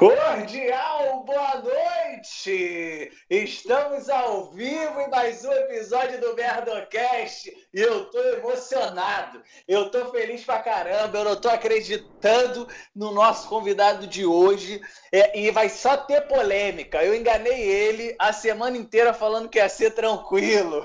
Cordial boa noite! Estamos ao vivo em mais um episódio do Merdocast e eu tô emocionado. Eu tô feliz pra caramba, eu não tô acreditando no nosso convidado de hoje é, e vai só ter polêmica. Eu enganei ele a semana inteira falando que ia ser tranquilo.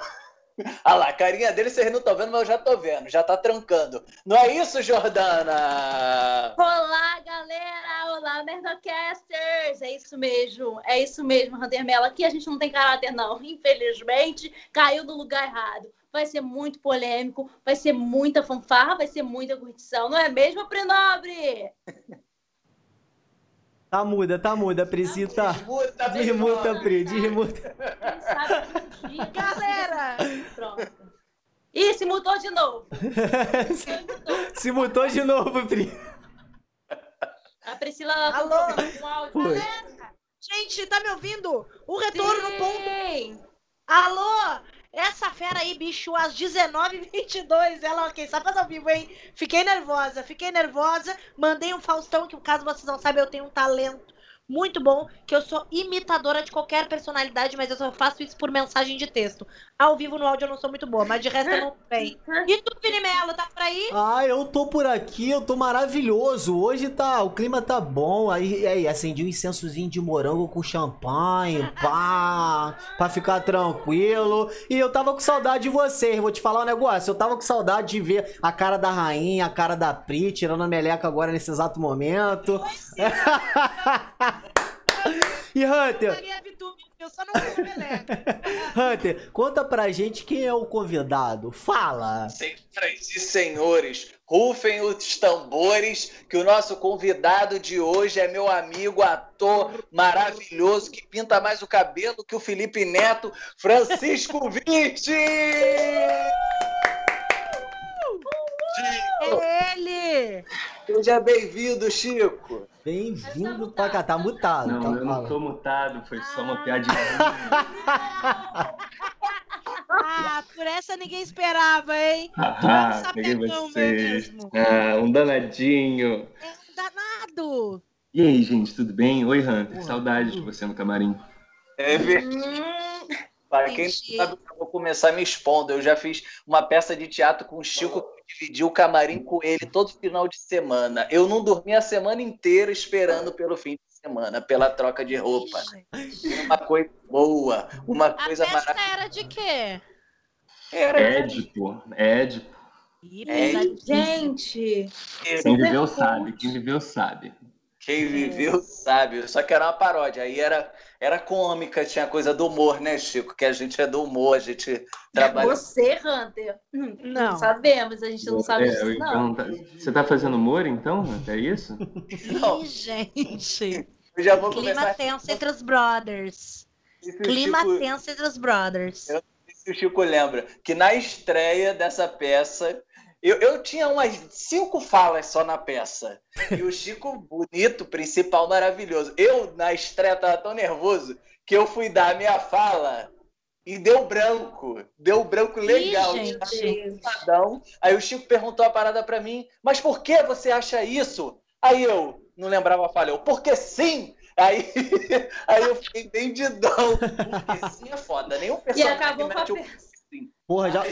Olha lá, a carinha dele vocês não estão vendo, mas eu já estou vendo, já está trancando. Não é isso, Jordana? Olá, galera! Olá, Merdocasters! É isso mesmo, é isso mesmo, Hunter Mello. Aqui a gente não tem caráter, não. Infelizmente, caiu no lugar errado. Vai ser muito polêmico, vai ser muita fanfarra, vai ser muita curtição, não é mesmo, Prenobre? Tá muda, tá muda, Priscita. Desmuta, desmuta, Pri, desmuta. Galera! Pronto. Ih, se mudou de novo. se mutou de novo, Pri. A Priscila... Alô? Um áudio. Galera! Gente, tá me ouvindo? O retorno Sim. ponto... Alô? Essa fera aí, bicho, às 19h22, ela, ok, só faz ao vivo, hein? Fiquei nervosa, fiquei nervosa. Mandei um Faustão, que caso vocês não saibam, eu tenho um talento muito bom, que eu sou imitadora de qualquer personalidade, mas eu só faço isso por mensagem de texto. Ao vivo no áudio eu não sou muito boa, mas de resto eu não sei. E tu, Vini Melo, tá por aí? Ah, eu tô por aqui, eu tô maravilhoso. Hoje tá, o clima tá bom. Aí, aí acendi um incensozinho de morango com champanhe, pá, pra ficar tranquilo. E eu tava com saudade de vocês, vou te falar um negócio. Eu tava com saudade de ver a cara da rainha, a cara da Pri, tirando a meleca agora nesse exato momento. e Hunter? Eu só não Hunter, conta pra gente quem é o convidado. Fala! Senhoras e senhores, rufem os tambores, que o nosso convidado de hoje é meu amigo, ator maravilhoso, que pinta mais o cabelo que o Felipe Neto, Francisco Vitti! É ele! Seja bem-vindo, Chico! Bem-vindo pra cá, tá mutado. Não, tá eu não tô mutado, foi só uma piadinha. ah, por essa ninguém esperava, hein? Ah, peguei vocês. Ah, um danadinho. É um danado. E aí, gente, tudo bem? Oi, Hunter, saudades de você no camarim. É verdade. Hum, Para quem não sabe, eu vou começar me expondo. Eu já fiz uma peça de teatro com o Chico dividi o camarim com ele todo final de semana. Eu não dormi a semana inteira esperando pelo fim de semana, pela troca de roupa. Uma coisa boa, uma coisa maravilhosa. A era de quê? Era Édipo, Édipo. Édipo. Gente! Quem viveu sabe, quem viveu sabe. Quem viveu sabe. Só que era uma paródia. Aí era, era cômica, tinha coisa do humor, né, Chico? Que a gente é do humor, a gente trabalha. Você, Hunter? Não. não sabemos, a gente não sabe é, disso, não. Tá... Você tá fazendo humor, então, É isso? Não. Ih, gente. Eu já vou Clima começar... tenso entre os brothers. Clima Chico... tenso entre os brothers. Eu não sei se o Chico lembra que na estreia dessa peça eu, eu tinha umas cinco falas só na peça. E o Chico, bonito, principal, maravilhoso. Eu, na estreia, tava tão nervoso que eu fui dar a minha fala e deu branco. Deu branco legal. Ih, Aí o Chico perguntou a parada para mim, mas por que você acha isso? Aí eu não lembrava a fala, eu, porque sim! Aí, aí eu fiquei bem de dão. Porque sim é foda. Nenhum personagem e acabou com a peça. Porra, já,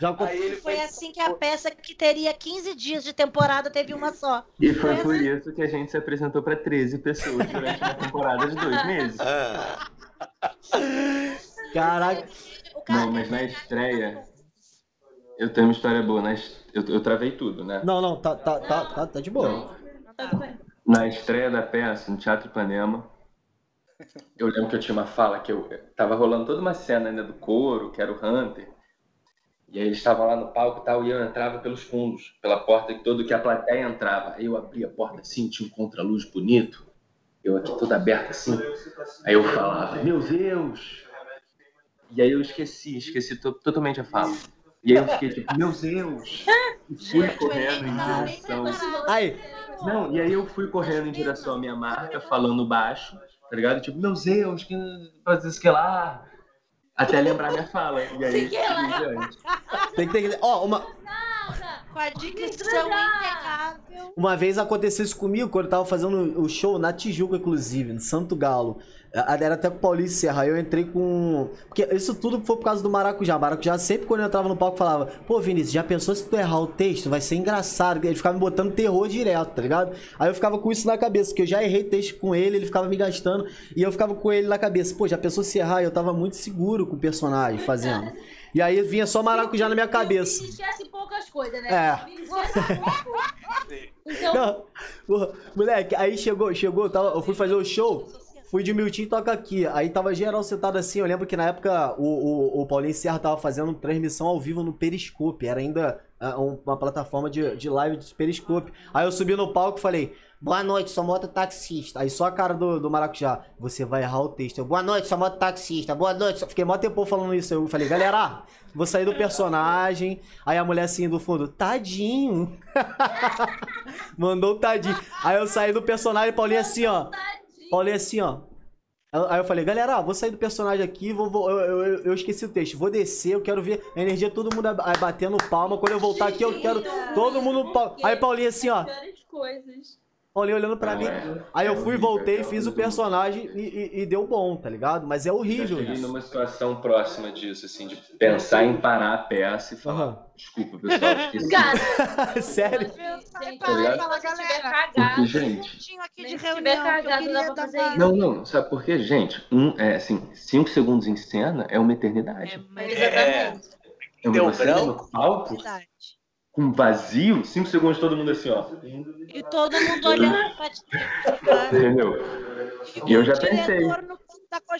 já... Foi, foi assim que a peça que teria 15 dias de temporada teve uma só. E foi, foi por assim. isso que a gente se apresentou para 13 pessoas durante uma temporada de dois meses. Caraca. Não, mas na estreia. Eu tenho uma história boa, eu, eu travei tudo, né? Não, não, tá, tá, tá, tá, tá de boa. na estreia da peça, no Teatro Ipanema, eu lembro que eu tinha uma fala que eu tava rolando toda uma cena ainda do coro, que era o Hunter. E aí eles estavam lá no palco e tal, e eu entrava pelos fundos, pela porta que todo que a plateia entrava. Aí eu abria a porta assim, tinha um contraluz bonito, eu aqui toda aberta assim. Aí eu falava, meu Deus! E aí eu esqueci, esqueci totalmente a fala. E aí eu fiquei tipo, meu Deus! E fui correndo em direção. Aí. Não, e aí eu fui correndo em direção à minha marca, falando baixo, tá ligado? Tipo, meu Deus, que fazer isso que lá. Até lembrar minha fala. E aí, Tem que ter. Ó, uma. Com a dicção impecável. Uma vez aconteceu isso comigo, quando eu tava fazendo o show na Tijuca, inclusive, no Santo Galo. A- Era até com o Paulinho Serra. Aí eu entrei com. Porque isso tudo foi por causa do Maracujá. Maracujá sempre quando eu entrava no palco falava: Pô, Vinícius, já pensou se tu errar o texto? Vai ser engraçado. Ele ficava me botando terror direto, tá ligado? Aí eu ficava com isso na cabeça, que eu já errei texto com ele, ele ficava me gastando. E eu ficava com ele na cabeça: Pô, já pensou se errar? E eu tava muito seguro com o personagem fazendo. E aí vinha só Maracujá na minha cabeça. Ele esquece poucas coisas, né? É. Então, Não, moleque, aí chegou, chegou, eu, tava, eu fui fazer o show, fui de Miltinho toca aqui. Aí tava geral sentado assim. Eu lembro que na época o, o, o Paulinho Serra tava fazendo transmissão ao vivo no Periscope. Era ainda ah, um- uma plataforma de, de live de Periscope. Aí eu subi no palco e falei. Boa noite, sou mototaxista. Aí só a cara do, do Maracujá. Você vai errar o texto. Eu, boa noite, sou mototaxista. Boa noite. sou-" Fiquei mó tempo falando isso. Eu falei, galera, vou sair do personagem. Aí a mulher assim do fundo, tadinho. Mandou um tadinho. Aí eu saí do personagem, Paulinho assim, ó. Paulinho assim, ó. Aí eu falei, galera, vou sair do personagem aqui, vou, vou- eu, eu- eu- esqueci o texto, vou descer, eu quero ver a energia, todo mundo batendo palma. Quando eu voltar aqui, eu quero todo mundo. Aí Paulinho assim, ó. Coisas. Paulinho olhando pra mim. Aí eu fui, voltei, fiz o personagem e, e- e deu bom, tá ligado? Mas é Eu horrível cheguei isso. numa situação próxima disso, assim, de pensar em parar a peça e falar, Aham. desculpa, pessoal, esqueci. Cara, Sério? gente, Parar e se falar, galera. Porque, cagado, gente, aqui de reunião. eu cagado, dar isso. Não, não, sabe por quê, gente? Um, é assim, cinco segundos em cena é uma eternidade. exatamente. É, Deu você ali branco? no palco, Verdade. Com vazio, cinco segundos todo mundo assim, ó. E todo mundo olhando pra ti. Entendeu? E eu já pensei.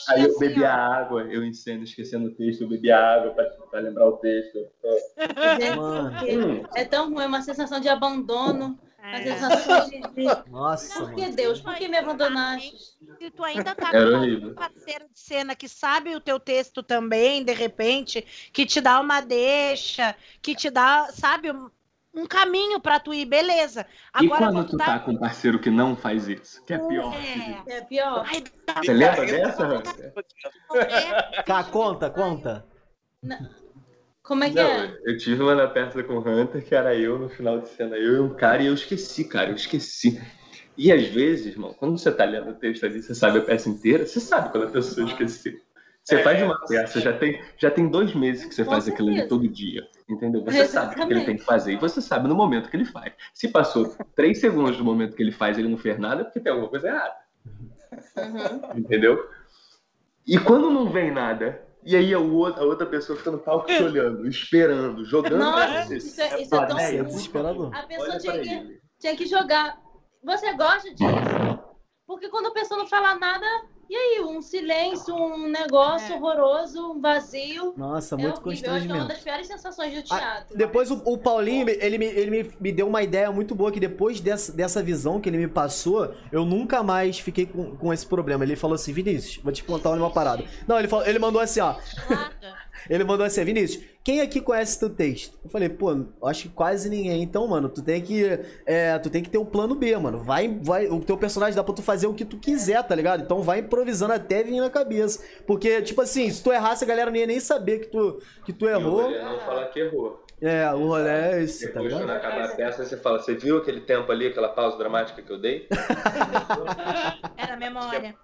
Aí eu assim, bebi a água, eu em cena esquecendo o texto, eu bebi a água pra, pra lembrar o texto. Hum, É tão ruim, uma sensação de abandono, uma É. sensação de. nossa, Por que. Deus? Por que me abandonaste? Se tu ainda tá Era com horrível. um parceiro de cena que sabe o teu texto também, de repente, que te dá uma deixa, que te dá, sabe, um, caminho pra tu ir, beleza. e Agora quando tu tá com um parceiro que não faz isso? Que é pior. É. É pior. Ai, dá Você lembra dessa, é, Cá, conta, conta. Como é que Não, é? eu tive uma na peça com o Hunter, que era eu no final de cena, eu e um cara, e eu esqueci, cara, eu esqueci. E às vezes, irmão, quando você tá lendo o texto ali, você sabe a peça inteira, você sabe quando a pessoa esqueceu. Você É, faz uma peça, já tem, já tem dois meses que você faz aquilo ali todo dia, entendeu? Você sabe o que ele Exatamente. tem que fazer e você sabe no momento que ele faz. Se passou três segundos do momento que ele faz ele não fez nada, é porque tem alguma coisa errada, Uhum. entendeu? E quando não vem nada, e aí a outra, pessoa fica no palco te olhando, esperando, jogando Nossa, isso é, isso é tão é desesperador. A pessoa tinha que, tinha que jogar. Você gosta disso? Porque quando a pessoa não fala nada, e aí? Um silêncio, um negócio É. horroroso, um vazio. Nossa, é muito horrível. Eu acho que é uma constrangimento. das piores sensações do Ah, teatro. Depois o, o Paulinho, ele, me, ele me, me deu uma ideia muito boa que depois dessa, dessa visão que ele me passou, eu nunca mais fiquei com, com esse problema. Ele falou assim, Vinícius, vou te contar uma parada. Não, ele, falou, ele mandou assim, ó. Ele mandou assim, Vinícius, quem aqui conhece teu texto? Eu falei, pô, acho que quase ninguém. Então, mano, tu tem que. é, tu tem que ter um plano B, mano. Vai, vai. O teu personagem dá pra tu fazer o que tu quiser, tá ligado? Então vai improvisando até vir na cabeça. Porque, tipo assim, se tu errasse, a galera não ia nem saber que tu, que tu errou. não falar que errou. É, o rolê é esse, tá Depois, quando ligado? acabar a peça, você fala, você viu aquele tempo ali, aquela pausa dramática que eu dei? Era memória.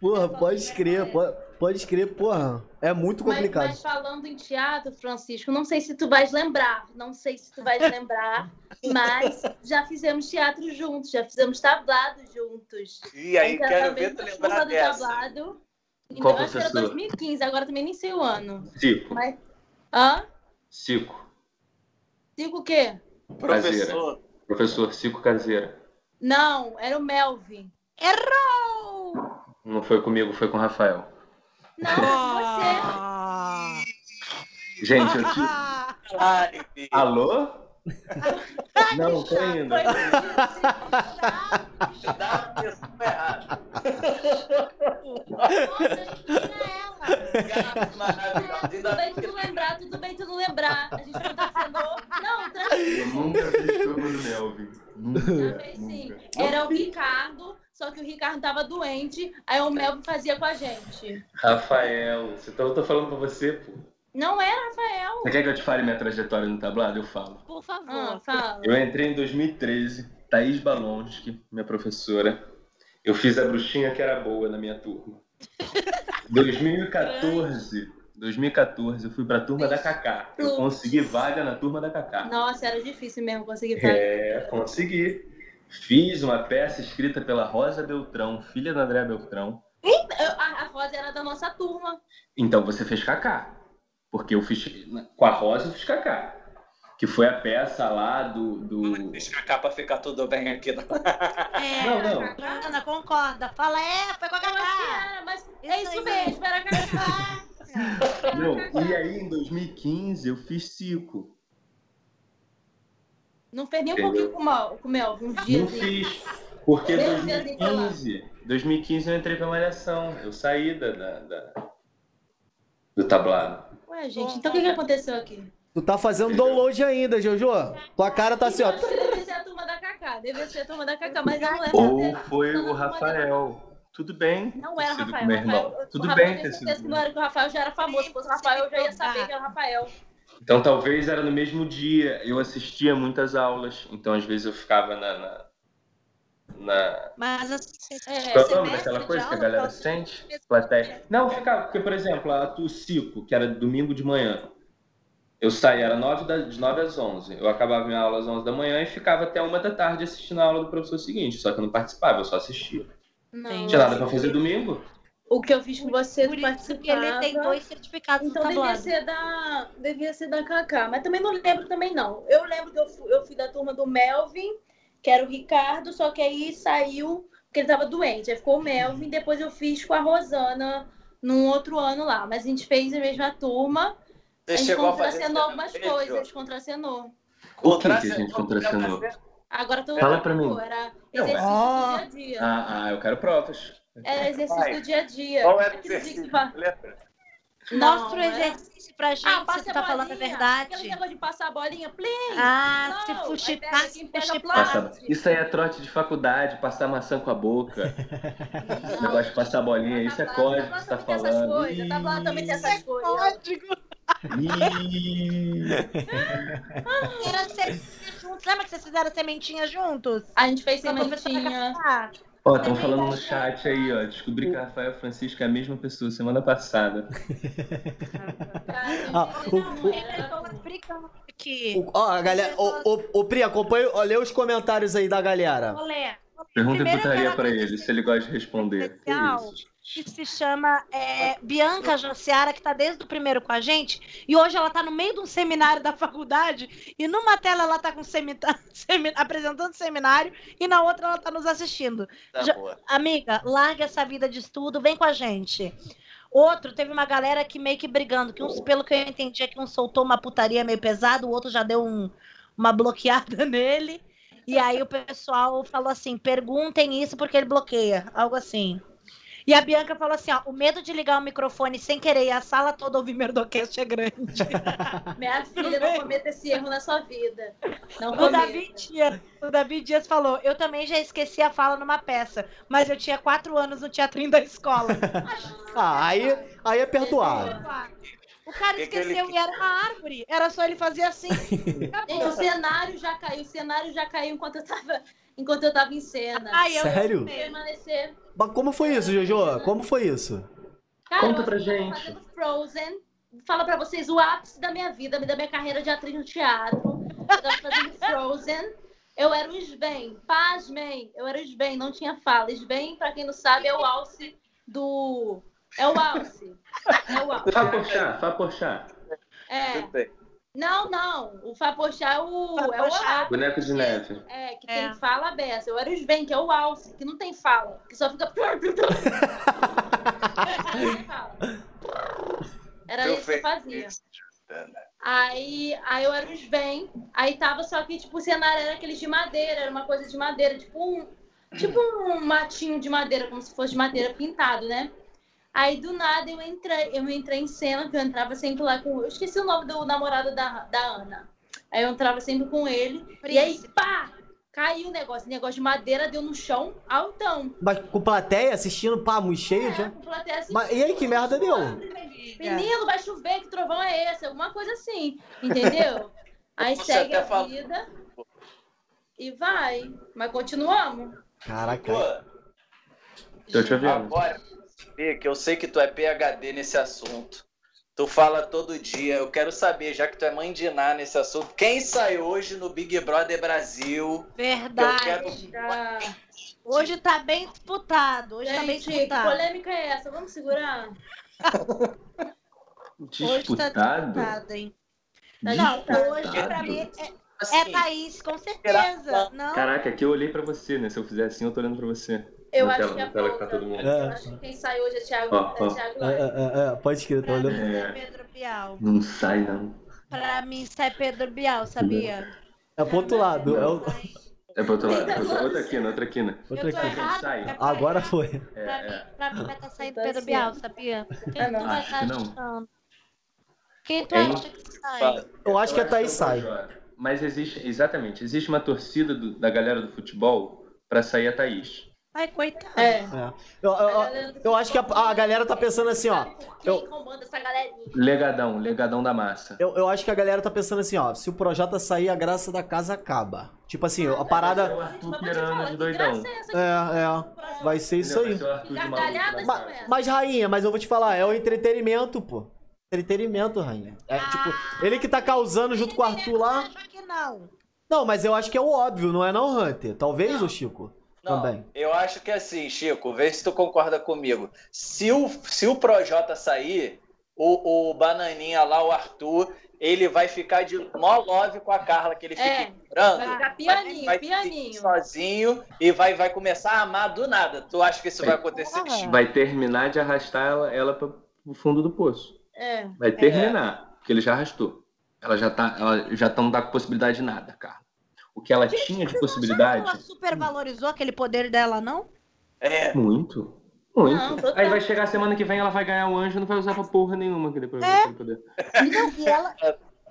Porra, pode crer, pode, pode crer, porra. É muito Mas, complicado. mas falando em teatro, Francisco, não sei se tu vais lembrar, não sei se tu vais lembrar, mas já fizemos teatro juntos, já fizemos tablado juntos. E aí, gente quero ver tu lembrar dessa. tablado. Então, Qual acho que era professor? 2015, agora também nem sei o ano. Cico. Mas... Hã? Cico. Digo o quê? Professor. Professor Cico Caseira. Não, era o Melvin. Errou! Não foi comigo, foi com o Rafael. Não, você. Ah. Gente, eu tive... Ai, filho. Alô? Não, tô indo. Foi Dá a pessoa errada. Tudo bem tu não lembrar, tudo bem tu não lembrar. A gente não tá sendo. Não, tranquilo. Eu nunca fiz turma do Melvin. Nunca, sim. nunca. Era o Ricardo, só que o Ricardo tava doente, aí o Melvin fazia com a gente. Rafael, então eu tô falando pra você, pô. Não era Rafael. Você quer que eu te fale minha trajetória no tablado? Eu falo. Por favor. Ah, fala. Eu entrei em 2013, Thaís Balonski, minha professora. Eu fiz a bruxinha que era boa na minha turma. 2014, 2014 eu fui pra turma da Cacá. Eu consegui vaga na turma da Cacá. Nossa, era difícil mesmo conseguir fazer. É, consegui. Fiz uma peça escrita pela Rosa Beltrão, filha da André Beltrão. A, Rosa era da nossa turma. Então você fez Cacá. Porque eu fiz. Com a Rosa eu fiz Cacá. Que foi a peça lá do. do... Deixa a capa ficar tudo bem aqui. né? É, Não, não. Ana, concorda. Fala, é, foi com a Cacá. era, mas é Isso isso mesmo, era Cacá. Não, e aí em 2015 eu fiz Cico. Não fez nem um pouquinho com o Mel, com o Mel uns dias. Não fiz. Porque Meu 2015, 2015 eu entrei pra Malhação. Eu saí da, da- da- do tablado. Ué, gente, então o que, que aconteceu aqui? Tu tá fazendo download ainda, Jojo? Tua cara tá assim, ó. Deve ser a turma da Cacá, deve ser a turma da Cacá, mas não lembro. Ou foi o Rafael. Tudo bem. Não era sido Rafael. com meu irmão. Rafael Tudo o bem ter sido. que não era que o Rafael já era famoso. Se fosse o Rafael, eu já ia saber que era Rafael. Então talvez era no mesmo dia. Eu assistia muitas aulas. Então às vezes eu ficava na. na, na... Mas assim, É, Qual é o nome daquela coisa que a aula, galera qual- sente? Plateia. Não, ficava, porque, por exemplo, a do Cico, que era domingo de manhã. Eu saía, era nove da, de 9 às 11. Eu acabava minha aula às 11 da manhã e ficava até uma da tarde assistindo a aula do professor seguinte. Só que eu não participava, eu só assistia. Não, Não tinha nada pra fazer domingo. O que eu fiz com você, Por tu isso que ele tem dois certificados Então no devia ser da. Devia ser da Cacá. Mas também não lembro também, não. Eu lembro que eu fui, eu fui da turma do Melvin, que era o Ricardo, só que aí saiu, porque ele tava doente. Aí ficou o Melvin, depois eu fiz com a Rosana num outro ano lá. Mas a gente fez a mesma turma. A Você gente chegou a fazer. contracenou algumas coisas, contracenou. O que, que a gente contracenou? Agora tu Fala pra mim. Era Não, exercício ó. do dia a dia. Ah, ah, eu quero provas. Era exercício do dia a dia. Qual era o dia que exercício? Não, Mostra o era- exercício pra gente, Ah, se tu a tá falando a bolinha. verdade. Aquele negócio de passar a bolinha, plim. Ah, Não, se fuxitar, se. Passa- Isso aí é trote de faculdade, passar maçã com a boca. Esse negócio de passar bolinha, isso é código que você tá falando. coisas, tá falando também tem essas coisas. Código. Ih. Era sementinha juntos. Lembra que vocês fizeram sementinha juntos? A gente fez sementinha. Ó, estão falando no chat aí, ó. Descobri que o Rafael Francisco é a mesma pessoa semana passada. Ah, o- o- aqui. O- Ó, a galera. Ô, ô, ô, Pri, acompanha. ó, Lê os comentários aí da galera. Pergunta Primeiro e putaria pra ele, se ele gosta de responder. Especial. Que se chama é, Bianca Jociara, que está desde o primeiro com a gente, e hoje ela está no meio de um seminário da faculdade, e numa tela ela está com semita- semi- apresentando seminário, e na outra ela está nos assistindo. Tá Já-. Amiga, larga essa vida de estudo, vem com a gente. Outro, teve uma galera que meio que brigando, que uns, pelo que eu entendi, é que um soltou uma putaria meio pesada, o outro já deu um- uma bloqueada nele. E aí o pessoal falou assim: perguntem isso porque ele bloqueia, algo assim. E a Bianca falou assim: ó, o medo de ligar o microfone sem querer e a sala toda ouvir Merdocast é grande. Minha filha, não cometa esse erro na sua vida. Não O cometa. Davi, Dias, o Davi Dias falou: eu também já esqueci a fala numa peça, mas eu tinha quatro anos no teatrinho da escola. Ah, aí, aí é perdoável. O cara ele- esqueceu e era uma árvore. Era só ele fazer assim. Gente, o cenário já caiu. O cenário já caiu enquanto eu tava, enquanto eu tava em cena. Ai, eu Sério? Permanecer. Mas como foi isso, Jojo? Como foi isso? Cara, Conta pra gente. Frozen. Fala pra vocês o ápice da minha vida, da minha carreira de atriz no teatro. Eu tava fazendo Frozen. Eu era o Sven. Pasmem. Eu era o Sven, não tinha fala. Sven, pra quem não sabe, é o alce do. É o alce. É o alce. Fá Porchat, Fá Porchat. É. Não, não. O Fapochá é o. É o Fapochá. Olavo. Boneco de neve. É, que É. tem fala beça. Eu era o Sven, que é o alce, que não tem fala. Que só fica. Não tem fala. Era Eu isso que eu fazia. Aí, aí eu era o Sven, aí tava só que, tipo, o cenário era aqueles de madeira, era uma coisa de madeira, tipo um, tipo um matinho de madeira, como se fosse de madeira pintado, né? Aí do nada eu entrei, eu entrei em cena, que eu entrava sempre lá com. Eu esqueci o nome do namorado da, da Ana. Aí eu entrava sempre com ele. E aí, pá! caiu o negócio. Negócio de madeira deu no chão, altão. Mas com plateia assistindo, pá, muito cheio É, já. com plateia assim, Mas e aí, que merda deu? Menino, vai chover, que trovão é esse? Alguma coisa assim, entendeu? Aí Você segue a falou. vida e vai. Mas continuamos. Caraca. Pô, Tô te ouvindo. agora, Fê, que eu sei que tu é PHD nesse assunto. Tu fala todo dia. Eu quero saber, já que tu é mãe de Iná nesse assunto, quem sai hoje no Big Brother Brasil? Verdade. Tá. Hoje tá bem disputado. Hoje tá bem Gente, que disputado. polêmica é essa? Vamos segurar? Hoje tá Disputado? disputado, hein? Tá Não, disputado. hoje pra mim é, é Assim, Thaís, com certeza. Não, Caraca, aqui eu olhei pra você, né? Se eu fizer assim, eu tô olhando pra você. Eu Na acho tela- que é na tela que tá pouca. todo mundo. Eu É. acho que quem sai hoje é Thiago, Ó, ó. é Thiago É, é, é, pode pra mim olhando. é É. Pedro Bial. Não sai, não. Pra mim sai Pedro Bial, sabia? É pro outro lado. É o... É pro outro lado. Outra, outra quina, outra quina. Outra errado? Sai. Agora foi. É, Pra, mim, é. pra mim vai estar saindo Tá Pedro certo. Bial, sabia? Quem tu vai estar achando? Quem tu acha que sai? Eu acho que a Thaís sai. Mas existe, exatamente, existe uma torcida do- da galera do futebol pra sair a Thaís. Ai, coitado. É. É. Eu, eu- eu- acho que a, a galera tá pensando assim, ó. Quem Eu- comanda essa galerinha? Legadão, legadão da massa. Eu, eu acho que a galera tá pensando assim, ó. Se o Projota sair, a graça da casa acaba. Tipo assim, a parada. o Mas é É, é. Vai ser isso aí. O essas. Mas, rainha, mas eu vou te falar, é o entretenimento, pô. Entretenimento, rainha. É, tipo, ele que tá causando junto com o Arthur lá. Não. Não, mas eu acho que é o óbvio, não é não, Hunter? Talvez, ô Chico? Não, Também. eu acho que assim, Chico, vê se tu concorda comigo. Se o, se o Projota sair, o, o Bananinha lá, o Arthur, ele vai ficar de mó love com a Carla, que ele fica É, ignorando. Vai ficar pianinho, vai pianinho. ficar sozinho e vai, vai começar a amar do nada. Tu acha que isso vai acontecer? Porra. Vai terminar de arrastar ela, ela pro fundo do poço. É. Vai terminar, porque ele já arrastou. Ela já tá, ela já não dá com possibilidade de nada, cara. O que ela tinha de Ela possibilidade, supervalorizou aquele poder dela, não? É. muito. Muito. Não. Aí vai chegar a semana que vem, ela vai ganhar o anjo e não vai usar pra porra nenhuma aquele É. aquele poder. Não, e ela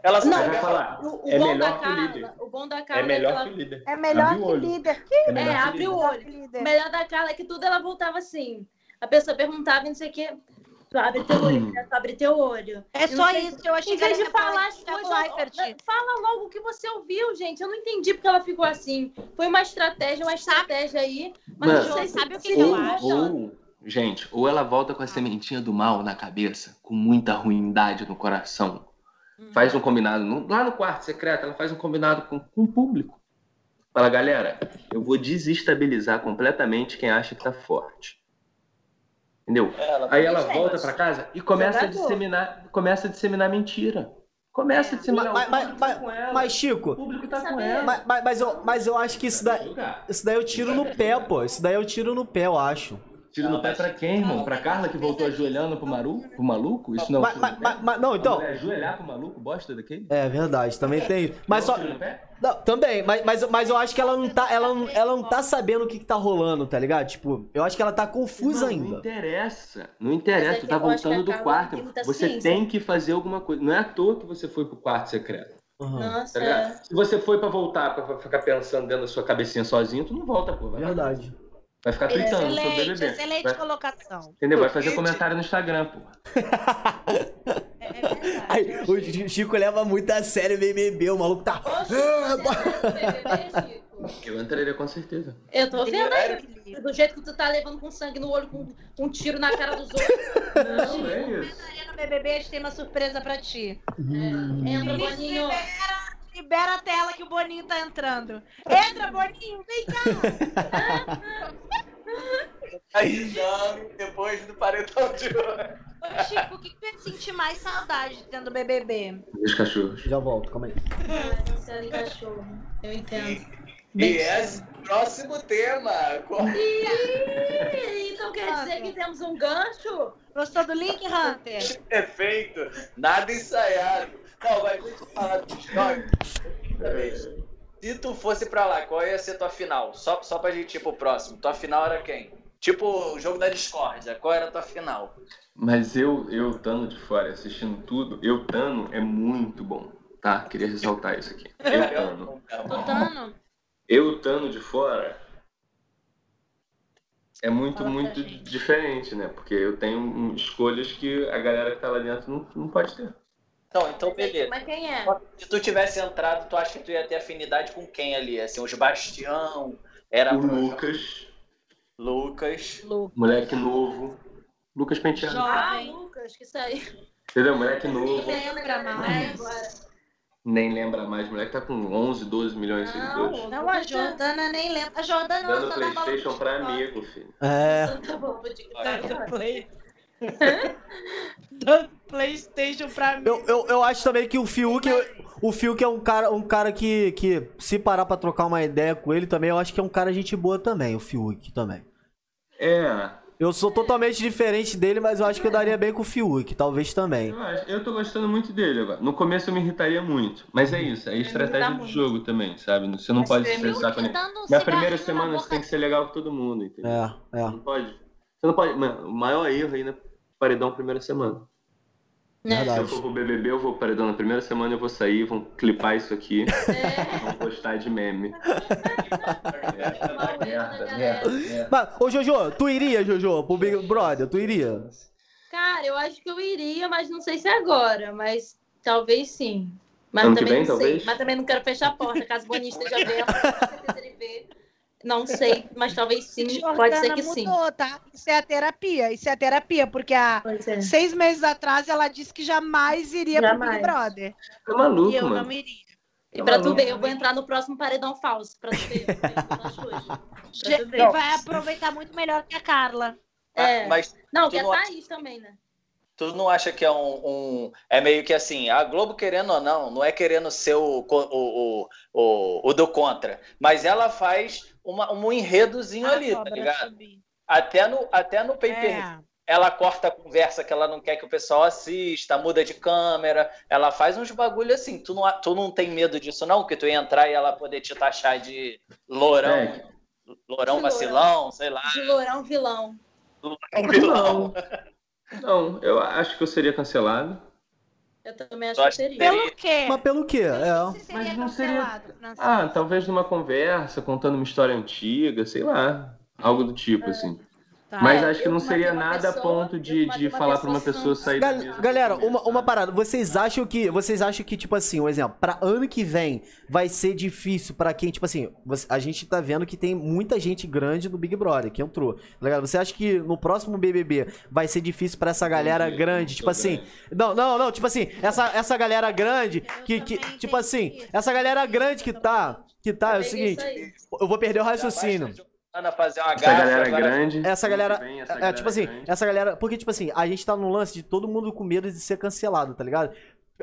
Ela só Não, vai vai falar. O, o É bom melhor da que o líder. Carla, o bom da É Carla é, melhor que que o ela... líder. é melhor Abre o que olho. líder. É É, melhor que abre o olho. O melhor da Carla é que tudo ela voltava assim. A pessoa perguntava e não sei o quê. Tu abre teu olho, né? tu abre teu olho. É Eu só isso que eu achei Em que ela vez de ia falar as coisas, fala logo o que você ouviu, gente. Eu não entendi porque ela ficou assim. Foi uma estratégia, uma estratégia aí. Mas Mano, não sei sabe o que que eu Ou, acho? ou, gente, ou ela volta com a sementinha do mal na cabeça, com muita ruindade no coração. Faz um combinado, no- lá no quarto secreto, ela faz um combinado com, com o público. Fala, galera, eu vou desestabilizar completamente quem acha que tá forte. Entendeu? Ela- Aí ela volta pra casa e começa a disseminar, começa a disseminar mentira. Começa a disseminar. Mas, o mas, público tá mas, com ela. mas, o Chico, público tá com ela. mas, mas, mas eu, mas eu acho que isso daí, isso daí eu tiro no pé, pô. Isso daí eu tiro no pé, eu acho. Tiro no pé pra quem, irmão? Pra Carla que voltou ajoelhando pro, maru, pro maluco? Isso não é Mas, mas, mas- não, então. ajoelhar pro maluco, bosta daquele? É verdade, também tem. Mas só. Não, também, mas, mas, mas eu acho que ela não tá. Ela, não- ela não tá sabendo o que, que tá rolando, tá ligado? Tipo, eu acho que ela tá confusa Não, ainda. Não interessa. Não interessa. é Tu que tá voltando do quarto. Você ciência. tem que fazer alguma coisa. Não é à toa que você foi pro quarto secreto. Aham. Nossa, Tá ligado? Se você foi pra voltar, pra ficar pensando dentro da sua cabecinha sozinho, tu não volta, pô. Vai, Verdade. vai ficar tweetando sobre o Excelente, BBB. excelente Vai, colocação. entendeu? Vai fazer comentário no Instagram, pô. É, verdade. Ai, o Chi- Chico leva muito a sério o BBB, o maluco tá. BBB, Chico? Eu entraria com certeza. Eu tô vendo aí. Do jeito que tu tá levando com sangue no olho, com um tiro na cara dos outros. Não, é isso. No BBB, a gente tem uma surpresa pra ti. É, entra, Boninho. Libera, libera a tela que o Boninho tá entrando. Entra, Boninho, vem cá. Aí depois do paredão de ouro. Ô, Chico, o que tu ia sentir mais saudade tendo BBB? Os cachorros. Já volto, calma aí. Você é de cachorro. Eu entendo. E esse próximo tema. Ih, então quer dizer que temos um gancho? Gostou do link, Hunter? Efeito, nada ensaiado. Não, vou te falar do histórico. Se tu fosse pra lá, qual ia ser tua final? Só, só pra gente ir pro próximo. Tua final era quem? Tipo o jogo da discórdia. Qual era a tua final? Mas eu, eu estando de fora, assistindo tudo, eu Tano é muito bom, tá? Queria ressaltar isso aqui. Eu Tano. Tano? eu estando de fora é muito, Fala muito diferente, né? Porque eu tenho escolhas que a galera que tá lá dentro não, não pode ter. Então, então beleza. Mas quem é? Se tu tivesse entrado, tu acha que tu ia ter afinidade com quem ali? Assim, os Bastião, era O Lucas, Lucas. Lu. moleque novo. Lucas Penteado. Ah. Lucas, que saiu. Entendeu? Moleque novo. Lembra mais? Agora. Nem lembra mais. Moleque tá com 11, 12 milhões de Não, seguidores. Não, a Jordana nem lembra. A Jordana Dando Playstation pra amigo, filho. É. Tá bom, vou TikTok. Dando Playstation pra mim. Eu, eu, eu acho também que o Fiuk. O Fiuk é um cara, um cara que, que, se parar pra trocar uma ideia com ele também, eu acho que é um cara gente boa também, o Fiuk também. É, Eu sou totalmente diferente dele, mas eu acho que eu daria bem com o Fiuk, talvez também. eu, acho- eu tô gostando muito dele agora. No começo eu me irritaria muito. Mas é isso, é estratégia muito. de jogo também, sabe? Você não pode se estressar com um Na primeira semana na você tem que ser legal com todo mundo, entendeu? É, Você é. não pode. Você não pode. Mano, o maior erro aí na paredão primeira semana. Se eu Verdade. for pro BBB, eu vou pro paredão na primeira semana, eu vou sair, vão clipar isso aqui, É. vão postar de meme. merda, merda, merda. Mas, ô Jojo, tu iria, Jojo, pro Big Brother? Tu iria? Cara, eu acho que eu iria, mas não sei se agora. Mas talvez sim. Mas Ano que também vem, não sei. talvez? Mas também não quero fechar a porta, caso o vendo. com certeza ele vê. Não sei, mas talvez sim. Jordana Pode ser que sim. mudou, tá? Isso é a terapia. Isso é a terapia, porque há é. seis meses atrás ela disse que jamais iria pro Jamais. Big Brother. Tá maluco, e eu mano. não iria. E pra tu ver, eu vou entrar no próximo paredão falso. Pra tu ver. E ver. vai aproveitar muito melhor que a Carla. É. Mas Não, que é não acha- Thaís também, né? tu não acha que é um, um- É meio que assim, a Globo querendo ou não, não é querendo ser o, o, o, o, o do contra. Mas ela faz uma, um enredozinho A ali, tá ligado? subir. Até no, até no pay per. É. ela corta a conversa que ela não quer que o pessoal assista, muda de câmera, ela faz uns bagulho assim. Tu não, tu não tem medo disso, não? Que tu ia entrar e ela poder te taxar de lourão, É. lourão De vacilão, sei lá, De lourão vilão. lourão vilão. Não, eu acho que eu seria cancelado. Eu também acho Tu que seria. Pelo quê? Mas pelo quê? É. Se Mas não seria-? Ah, talvez numa conversa, contando uma história antiga, sei lá. Algo do tipo, assim. Tá. Mas É, acho que não seria nada a ponto de, de falar pra uma pessoa sair da Gal- mesa. galera, uma, uma parada. Vocês acham que. Vocês acham que, tipo assim, um exemplo, pra ano que vem vai ser difícil pra quem, tipo assim, a gente tá vendo que tem muita gente grande do Big Brother que entrou. tá ligado? Você acha que no próximo BBB vai ser difícil pra essa galera Entendi, grande? Tipo assim. grande. Não, não, não, tipo assim, essa, essa galera grande que, que tipo assim, isso. essa galera grande que tá, que tá, é o seguinte, eu vou perder o Já raciocínio. Fazer uma Essa galera agora- grande. Essa galera. vem, essa É, galera tipo assim, grande. essa galera. Porque, tipo assim, a gente tá num lance de todo mundo com medo de ser cancelado, tá ligado?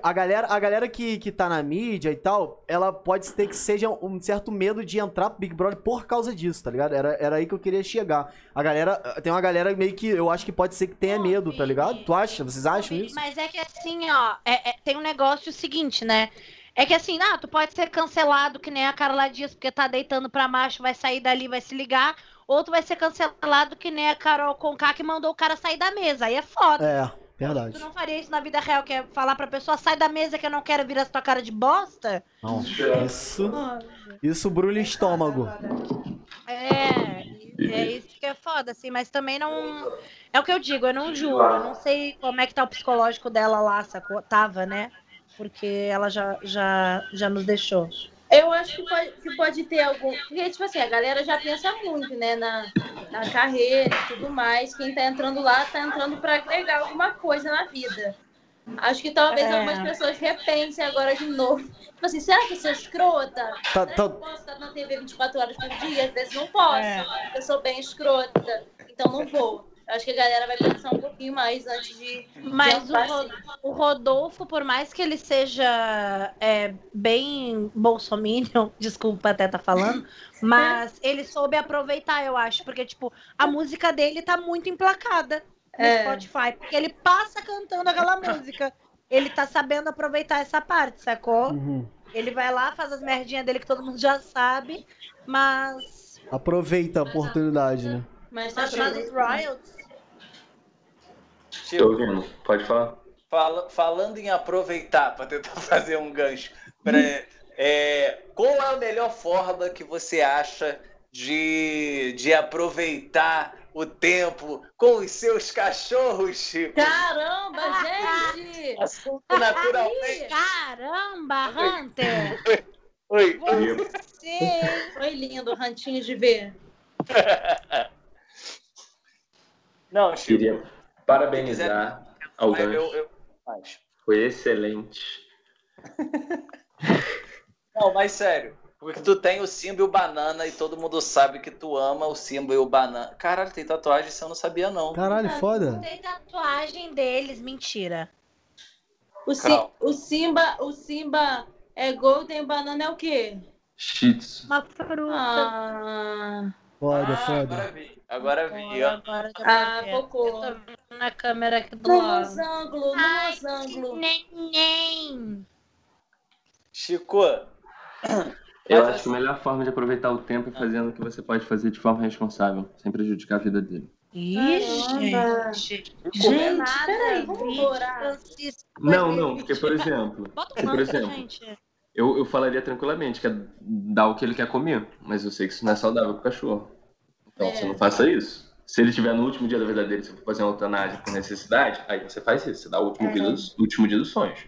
A galera, a galera que, que tá na mídia e tal, ela pode ter que seja um certo medo de entrar pro Big Brother por causa disso, tá ligado? Era, era aí que eu queria chegar. A galera. Tem uma galera meio que eu acho que pode ser que tenha medo, tá ligado? Tu acha? Vocês acham isso? Mas é que assim, ó, é- é- tem um negócio seguinte, né? É que assim, ah, tu pode ser cancelado que nem a Carla Dias, porque tá deitando pra macho, vai sair dali, vai se ligar. Ou tu vai ser cancelado que nem a Carol Conká que mandou o cara sair da mesa. Aí é foda. É, Tu verdade. não faria isso na vida real, que é falar pra pessoa, sai da mesa que eu não quero virar tua cara de bosta? Não. Isso. Isso brulha estômago. É, é isso que é foda, assim, mas também não. É o que eu digo, eu não juro. Eu não sei como é que tá o psicológico dela lá, sacou? Tava, né? Porque ela já, já, já nos deixou. Eu acho que pode, que pode ter algum. Porque, tipo assim, a galera já pensa muito, né, na, na carreira e tudo mais. Quem tá entrando lá tá entrando pra agregar alguma coisa na vida. Acho que talvez É. algumas pessoas repensem agora de novo. Tipo assim, será que eu sou escrota? Tá, tá- Eu posso estar na TV 24 horas por dia? Às vezes não posso. É. Eu sou bem escrota. Então não vou. Acho que a galera vai pensar um pouquinho mais antes de. Mas o, Ro- assim. o Rodolfo, por mais que ele seja é, bem bolsominion, desculpa até tá falando, mas ele soube aproveitar, eu acho, porque, tipo, a música dele tá muito emplacada no É. Spotify, porque ele passa cantando aquela música. Ele tá sabendo aproveitar essa parte, sacou? Uhum. Ele vai lá, faz as merdinhas dele que todo mundo já sabe, mas Aproveita a oportunidade, né? Mas tá mas royalties. Tô Tipo, ouvindo. Pode falar. fala- falando em aproveitar, para tentar fazer um gancho. pra- é, qual é a melhor forma que você acha de, de aproveitar o tempo com os seus cachorros, Chico? Caramba, gente! Assunto naturalmente. Caramba, Hunter! Oi, Você? Foi lindo, rantinho de ver. Não, Chico. Queria parabenizar ao eu, gancho. eu, eu- Foi excelente. Não, mas sério. Porque tu tem o Simba e o Banana e todo mundo sabe que tu ama o Simba e o Banana. Caralho, tem tatuagem, isso eu não sabia não. Caralho, foda. Tem tatuagem deles, mentira. O, o Simba, o Simba é Golden Banana é o quê? Tzu. Uma fruta. Ah, Foda, Ah, foda. Vi, agora vi, ó. Agora Ah, cocô. Eu tô vendo na câmera aqui do lado. losango, no Ai, losango. neném. Chico, Eu acho que a melhor forma de aproveitar o tempo é fazendo o que você pode fazer de forma responsável, sem prejudicar a vida dele. Ih, gente. Gente, Nada peraí, vamos orar. Não, não, porque, por exemplo, Bota por o exemplo, gente. eu, eu falaria tranquilamente que é dar o que ele quer comer, mas eu sei que isso não é saudável pro cachorro. Então É. você não faça isso. Se ele estiver no último dia da vida dele, se for fazer uma eutanásia por necessidade, aí você faz isso, você dá o último, dia, dos, último dia dos sonhos.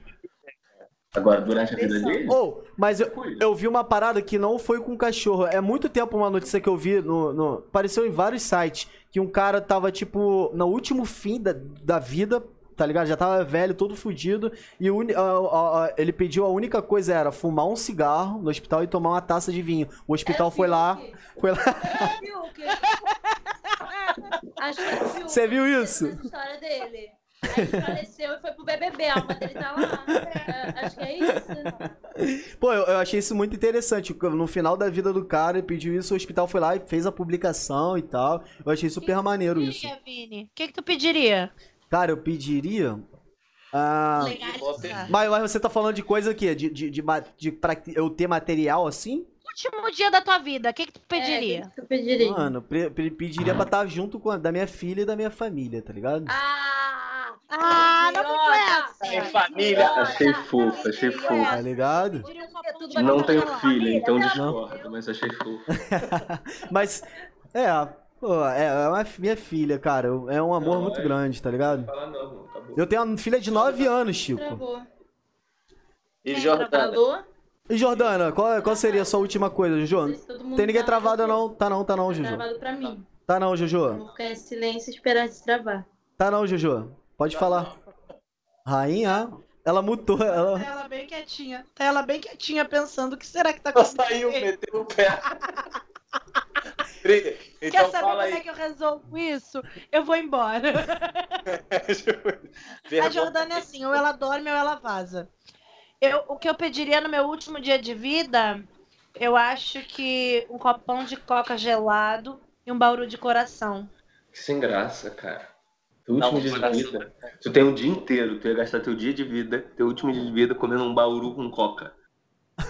Agora, durante a vida dele, Ou, mas eu, eu vi uma parada que não foi com cachorro. É muito tempo uma notícia que eu vi no, no- Apareceu em vários sites. Que um cara tava, tipo, no último fim da, da vida, tá ligado? Já tava velho, todo fudido. E a- ele pediu a única coisa era fumar um cigarro no hospital e tomar uma taça de vinho. O hospital foi lá. Foi lá. É? Que... Que viu. Você viu isso? História dele. Aí faleceu e foi pro BBB, a alma dele tá lá. É, acho que é isso. Pô, eu, eu achei isso muito interessante. No final da vida do cara, ele pediu isso, o hospital foi lá e fez a publicação e tal. Eu achei super maneiro isso. Pediria, Vini? O que, que tu pediria? Cara, eu pediria. Ah, Legalizar. mas, mas você tá falando de coisa aqui? De, de, de, de pra eu ter material assim? Último dia da tua vida, o que, que tu pediria? É, que eu pediria? Mano, pre- pre- pediria pra estar junto com a da minha filha e da minha família, tá ligado? Ah! Ah, não essa. Em família. achei fofo, achei Tá fofo. ligado? Um É de vai Não tenho filho, então Família, discordo, mas achei fofo. Mas, é, pô, é, é uma minha filha, cara. eu- É um amor Não, muito é- grande, tá ligado? Fala não, mano, acabou. Eu tenho uma filha de 9 anos, Chico. Travou. E Quem Jordana? E Jordana, qual, qual seria a sua última coisa, Não Jojo? todo mundo Tem ninguém tá- travado não? Tá não, tá não, Tá Jojo. travado pra mim. Tá não, Jojo. Vou ficar em silêncio e esperar destravar. Tá não, Jojo. Pode falar. Rainha, ela mutou, ela... Tá ela bem quietinha. Tá ela bem quietinha pensando o que será que tá acontecendo. saiu, meteu o pé. Pri, Quer Então saber fala como é aí. que eu resolvo isso? Eu vou embora. A Jordana é assim, ou ela dorme ou ela vaza. Eu, o que eu pediria no meu último dia de vida, eu acho que um copão de coca gelado e um bauru de coração. Que sem graça, cara. Teu Não, último dia de vida. Tu tem um dia inteiro, tu ia gastar teu dia de vida, teu último dia de vida comendo um bauru com coca.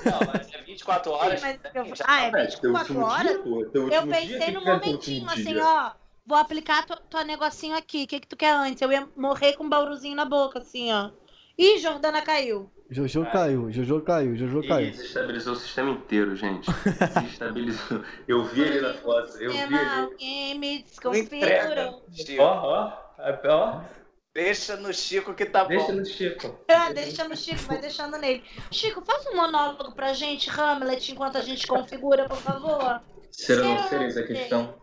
Não, mas é 24 horas. Sim, mas eu- já ah, é É, teu 24 último horas? dia, pô. Teu Eu pensei num momentinho assim, dia? ó. Vou aplicar tua, tua negocinho aqui. O que, que tu quer antes? Eu ia morrer com um bauruzinho na boca, assim, ó. Ih, Jordana caiu. Jojo caiu, Jojo caiu, Jojo caiu. desestabilizou o sistema inteiro, gente. Desestabilizou. Eu vi ele na foto, eu vi ele. alguém me desconfigurou. Ó, ó, ó. Deixa no Chico que tá Deixa bom. no Chico. Ah, deixa no Chico, vai deixando nele. Chico, faz um monólogo pra gente, Hamlet, enquanto a gente configura, por favor. Será não ser essa a questão?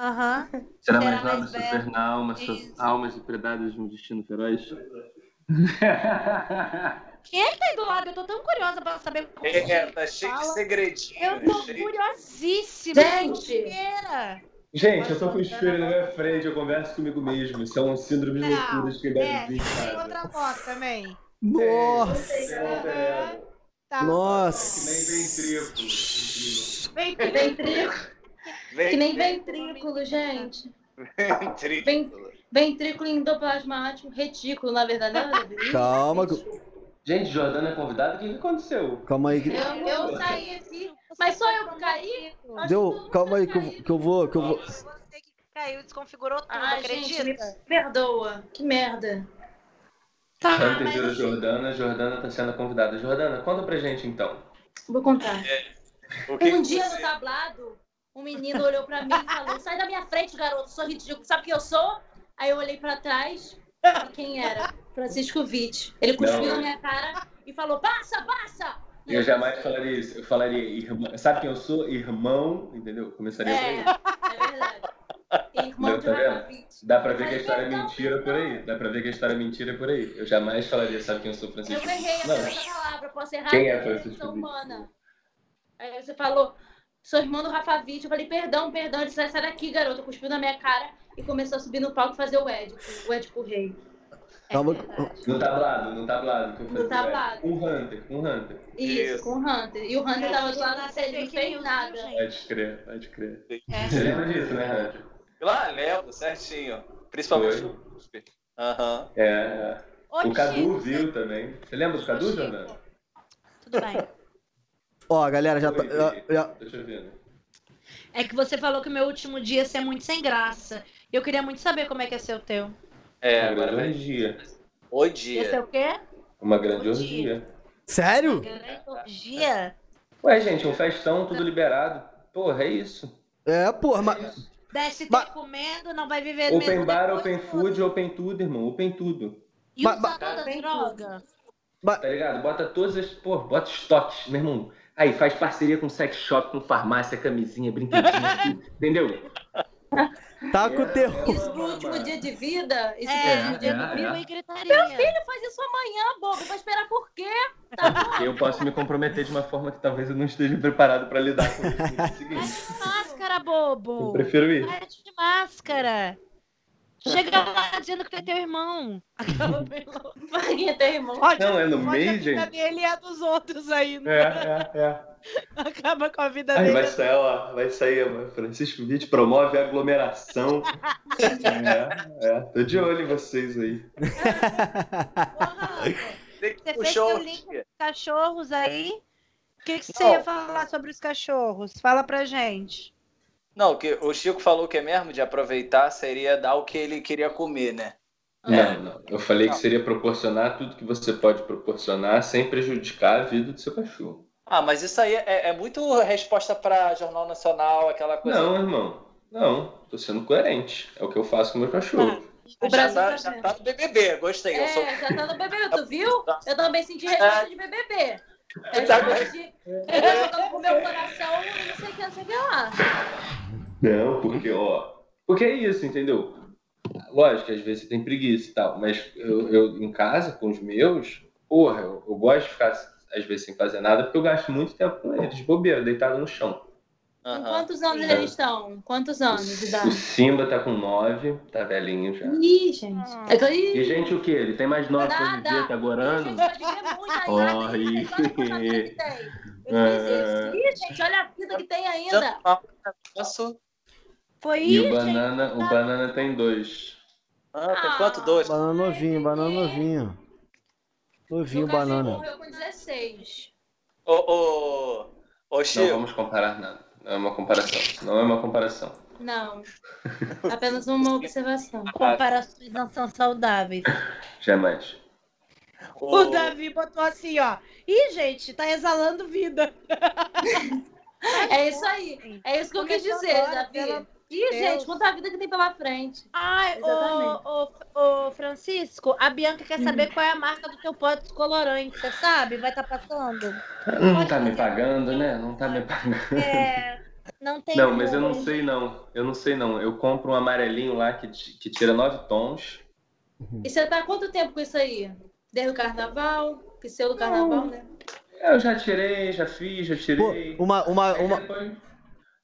Aham. Será Será mais nada super na alma, almas depredadas no destino feroz? Quem é que tá aí do lado? Eu tô tão curiosa pra saber como É, que tá cheio de fala. segredinhos. Eu tô cheio- curiosíssima. Gente! Inteira. Gente, eu tô com o espelho na minha frente, eu converso comigo mesmo. Isso é um síndrome de loucura de quem É, deve vir, tem cara. outra foto também. Nossa! Tá. Nossa! Vem, Ventrículo. Vem, Que nem ventrículo, gente. ventrículo. Vem- Ventrículo endoplasmático, retículo, na verdade. né? Calma, Gente, Jordana é convidada, o que, que aconteceu? calma aí. que- Eu, eu saí aqui. Mas só eu que caí? Deu, calma aí que eu, que eu vou, que eu vou. Você que caiu, desconfigurou tudo, gente, acredita? me perdoa. Que merda. Tá, Hunter mas assim, Jordana, Jordana tá sendo convidada. Jordana, conta pra gente então. Vou contar. O que um que dia você- no tablado, um menino olhou pra mim e falou: Sai da minha frente, garoto, sou ridículo. Sabe quem eu sou? Aí eu olhei pra trás. e Quem era? Francisco Witt. Ele cuspiu na minha cara e falou: Passa, passa! Eu jamais falaria isso. Eu falaria, irmão. Sabe quem eu sou? Irmão, entendeu? Começaria por É, aí. é verdade. Irmão Não, de tá. Dá pra ver que a história é mentira por aí. Dá pra ver que a história é mentira por aí. Eu jamais falaria, sabe quem eu sou, Eu Francisco? errei Não. essa palavra, posso errar? Quem é eu Francisco humana. Aí você falou, sou irmão do Rafa Witt. Eu falei, perdão, perdão. Ele disse, sai daqui, garoto. Cuspiu na minha cara e começou a subir no palco e fazer o Édipo, o Édipo Rei. É Calma. verdade. No tablado, no tablado. Que eu No tablado. Com o Hunter, com o Hunter. Isso, Isso. com o Hunter. E o Hunter tava do lado dele, ele não fez nada. Pode crer, pode crer. É. Você lembra disso, né, Hunter? Lá, lembro, certinho. Principalmente Foi. o cuspe. Aham. É, é. Ô, O Cadu Chico, viu também. Você lembra do Cadu. Jordana? Tudo bem. Ó, galera, já tá. Oi, já- Deixa eu ver. né? É que você falou que o meu último dia ia ser muito sem graça. Eu queria muito saber como é que ia ser o teu. É, Uma agora grande vai. orgia. O Ia ser dia. o quê? Uma grande Orgia. Sério? Grande orgia? Ué, gente, um festão, tudo liberado. Porra, é isso. É, porra, mas. Desce Mas- comendo, não vai viver Open mesmo bar, depois, open food, open tudo, irmão. Open tudo. E Mas- usa toda droga. Tá ligado? Bota todas as. Pô, bota estoques, meu irmão. Aí faz parceria com sex shop, com farmácia, camisinha, brinquedinho. Entendeu? Tá com o terror. Isso pro último dia de vida? Isso É, pro último dia é, de é. vida? E gritaria. Filho, faz isso amanhã, bobo. Vai esperar por quê? Tá bom? Eu posso me comprometer de uma forma que talvez eu não esteja preparado pra lidar com isso no dia Vai seguinte. de máscara, bobo. Eu prefiro ir. Vai de máscara. Chega lá dizendo que tu é teu irmão. Acaba bem louco. Vai ter irmão. Pode- Não, é no meio, a vida gente. dele e a dos outros ainda. É, é, é. Acaba com a vida Aí dele. vai sair, ó, vai sair, Francisco Witt promove a aglomeração. É, é. Tô de olho em vocês aí. Porra, Tem que Você fez o link dia. cachorros aí. O que, que você Não. ia falar sobre os cachorros? Fala pra gente. Não, o que o Chico falou que é mesmo de aproveitar seria dar o que ele queria comer, né? Não, não. Eu falei que seria proporcionar tudo que você pode proporcionar sem prejudicar a vida do seu cachorro. Ah, mas isso aí é, é muito resposta para Jornal Nacional, aquela coisa. Não, irmão. Não, tô sendo coerente. É o que eu faço com o meu cachorro. O já Brasil tá, tá já vendo. tá no BBB, gostei. Eu sou... É, já tá no BBB, tu viu? Eu também senti resposta de BBB. É, Tá resposta de... Eu tô jogando com o meu coração e não sei o que, não sei o que lá. Não, porque, ó. Porque é isso, entendeu? Lógico que às vezes você tem preguiça e tal, mas eu, eu em casa, com os meus, porra, eu, eu gosto de ficar às vezes sem fazer nada, porque eu gasto muito tempo com eles, de bobeira, deitado no chão. Com Aham. quantos anos É. eles estão? Quantos anos de O idade? Simba tá com nove, tá velhinho já. Ih, gente. É eu... Ih, E, gente, o que? Ele tem mais nove Nada. todo dia, tá ainda. Corre. Isso. Ih, gente, olha a vida que tem ainda. Posso? Foi E isso, o banana, o banana tem dois. Ah, tem quanto? Dois? Banana novinho, banana novinho. Cachorro banana. morreu com 16. Ô, ô, ô, Não Chico. vamos comparar nada. Não é uma comparação. Não é uma comparação. Não. Apenas uma observação. Comparações não são saudáveis. Jamais. O Davi botou assim, ó. Ih, gente, tá exalando vida. É isso aí. É isso que eu quis dizer, agora, Davi. pelo Ih, Deus. gente, quanta vida que tem pela frente. Ai, Exatamente. ô, Francisco, a Bianca quer saber qual é a marca do teu pó descolorante, você sabe? Vai estar passando? Não tá me pagando, né? Não tá me pagando. É, não tem Não, mas eu não sei não. Eu não sei não. Eu compro um amarelinho lá que, que tira nove tons. E você tá há quanto tempo com isso aí? Desde o carnaval? Que seu do carnaval, né? Eu já tirei, já fiz, já Pô, tirei. uma, uma, Aí uma. depois-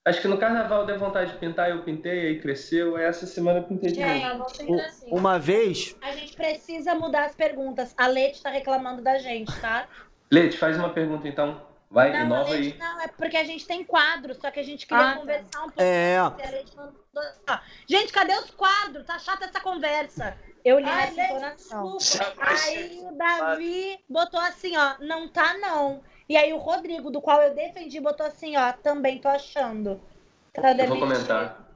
Acho que no carnaval deu vontade de pintar, eu pintei, aí cresceu. Aí essa semana eu pintei de Gente, novo. U- assim. Uma vez. A gente precisa mudar as perguntas. A Leite tá reclamando da gente, tá? Leite, faz uma pergunta então. Vai, Não, a inova Leite aí. não, é porque a gente tem quadros, só que a gente queria Ah, tá. conversar um pouco. É. A Leite mandou- Ah, Gente, cadê os quadros? Tá chata essa conversa. Eu li Ai, Leite, entonação. desculpa. Aí o Davi botou assim, ó, não tá não. E aí o Rodrigo, do qual eu defendi, botou assim, ó, também tô achando. Tá Eu vou comentar.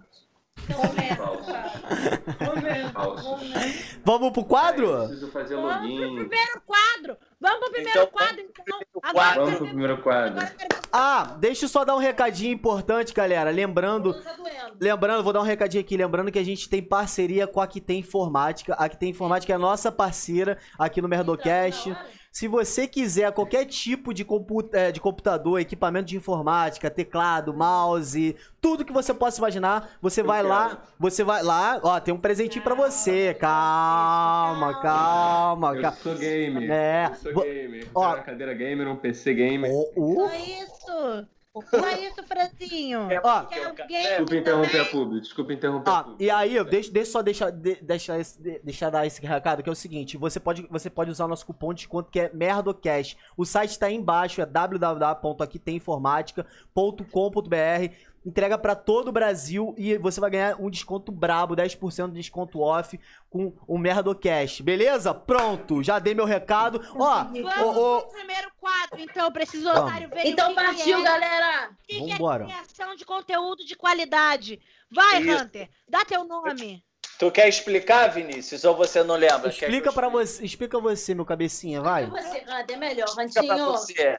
Vamos pro Eu quadro? preciso fazer Vamos pro login. primeiro quadro. Vamos pro primeiro Então, quadro, vamos então. pro Agora, quadro. Vamos pro primeiro quadro. Ah, deixa eu só dar um recadinho importante, galera. Lembrando, Tá doendo. lembrando, vou dar um recadinho aqui, lembrando que a gente tem parceria com a que tem informática. A que tem informática é a nossa parceira aqui no Merdocast. Se você quiser qualquer tipo de, compu- eh, de computador, equipamento de informática, teclado, mouse, tudo que você possa imaginar, você vai quero. lá, você vai lá, ó, tem um presentinho pra você. Calma, calma, Eu calma. sou gamer. É, Eu sou gamer. ó. Cadeira gamer, um PC gamer. Uh, Só isso. Só isso, Francinho. ó, Quero Desculpa interromper a público. Desculpa interromper a Ah, público. e aí, eu deixa, deixa só deixar, de, deixar, esse, de- deixar dar esse recado, que é o seguinte, você pode, você pode usar o nosso cupom de desconto que é MERDOCAST. O site tá aí embaixo, é www.aquitempinformática.com.br. Entrega pra todo o Brasil e você vai ganhar um desconto brabo, 10% de desconto off com o Merdocast. Beleza? Pronto, já dei meu recado. Ó, Vamos ô, pro primeiro quadro, então. Preciso Vamos. otário ver Então o que que partiu, é. galera. O que que Vambora. é criação de conteúdo de qualidade? Vai, Isso. Hunter. Dá teu nome. Tu quer explicar, Vinícius, ou você não lembra? Que explica pra explique? você, explica você, meu cabecinha, vai. Você, Hunter, é melhor. Explica pra Rantinho. você.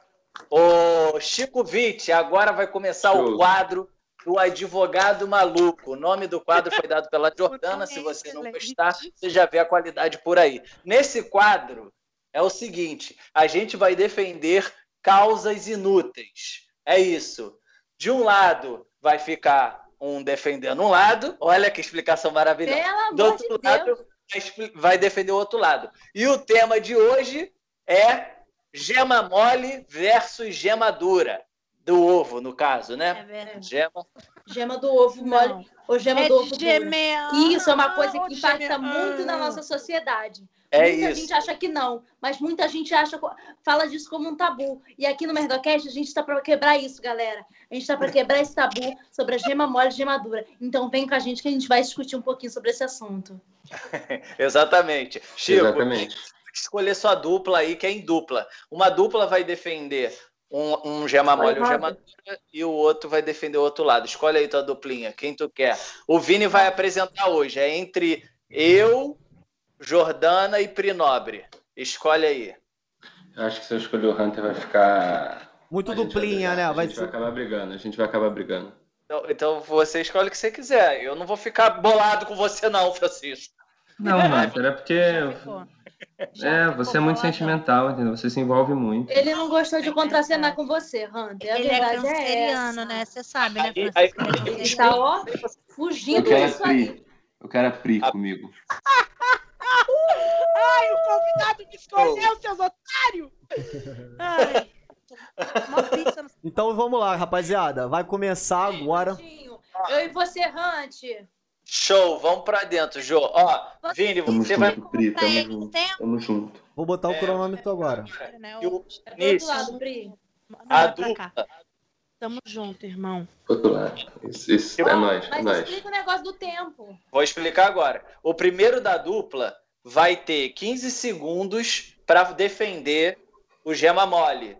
O Chico Vitti, agora vai começar Show. o quadro do advogado maluco. O nome do quadro foi dado pela Jordana. Se você não gostar, você já vê a qualidade por aí. Nesse quadro é o seguinte: a gente vai defender causas inúteis. É isso. De um lado vai ficar um defendendo um lado. Olha que explicação maravilhosa. Pelo Do outro de Deus. lado expli- vai defender o outro lado. E o tema de hoje é gema mole versus gema dura. Do ovo, no caso, É né? verdade. Gema. Gema do ovo mole. Não. Ou gema É do ovo gemer. Isso é uma coisa que impacta muito na nossa sociedade. É muita isso. gente acha que não, mas muita gente acha, fala disso como um tabu. E aqui no Merdocast a gente está para quebrar isso, galera. A gente está para quebrar esse tabu sobre a gema mole e gema dura. Então vem com a gente que a gente vai discutir um pouquinho sobre esse assunto. Exatamente. Chico, Exatamente. escolher sua dupla aí, que é em dupla. Uma dupla vai defender um, um gema mole e um Vai, gema dura, e o outro vai defender o outro lado. Escolhe aí tua duplinha, quem tu quer. O Vini vai apresentar hoje. É entre eu, Jordana e Prinobre. Escolhe aí. Eu acho que se eu escolher o Hunter vai ficar. Muito a vai duplinha, brigar. né? A Vai gente vai acabar brigando. A gente vai acabar brigando. Então, então você escolhe o que você quiser. Eu não vou ficar bolado com você, não, Francisco. Não, Hunter, é porque. É, você é muito sentimental, entendeu? Você se envolve muito. Ele não gostou de contracenar com você, Hunter. A Ele é verdade é, canceriano, né? Você sabe, né, Aí- Francisco? aí- Ele é Ele canceriano. tá, ó, fugindo disso aí. Eu quero a Pri comigo. Ai, o convidado me escolheu, seus otários! Ai. Mó pizza no- Então vamos lá, rapaziada. Vai começar agora. Eu e você, Hunt. Show, vamos pra dentro, Jô. Ó, Vini, Tamo você vai. junto, Pri. Tamo junto. tempo, Tamo junto. Vou botar o É. cronômetro agora. né? O É do outro lado, Pri. Não, a vai pra cá. dupla. Tamo junto, irmão. Outro lado. Isso, isso. É Ó, nóis, é Mas nóis. explica o negócio do tempo. Vou explicar agora. O primeiro da dupla vai ter 15 segundos para defender o gema mole.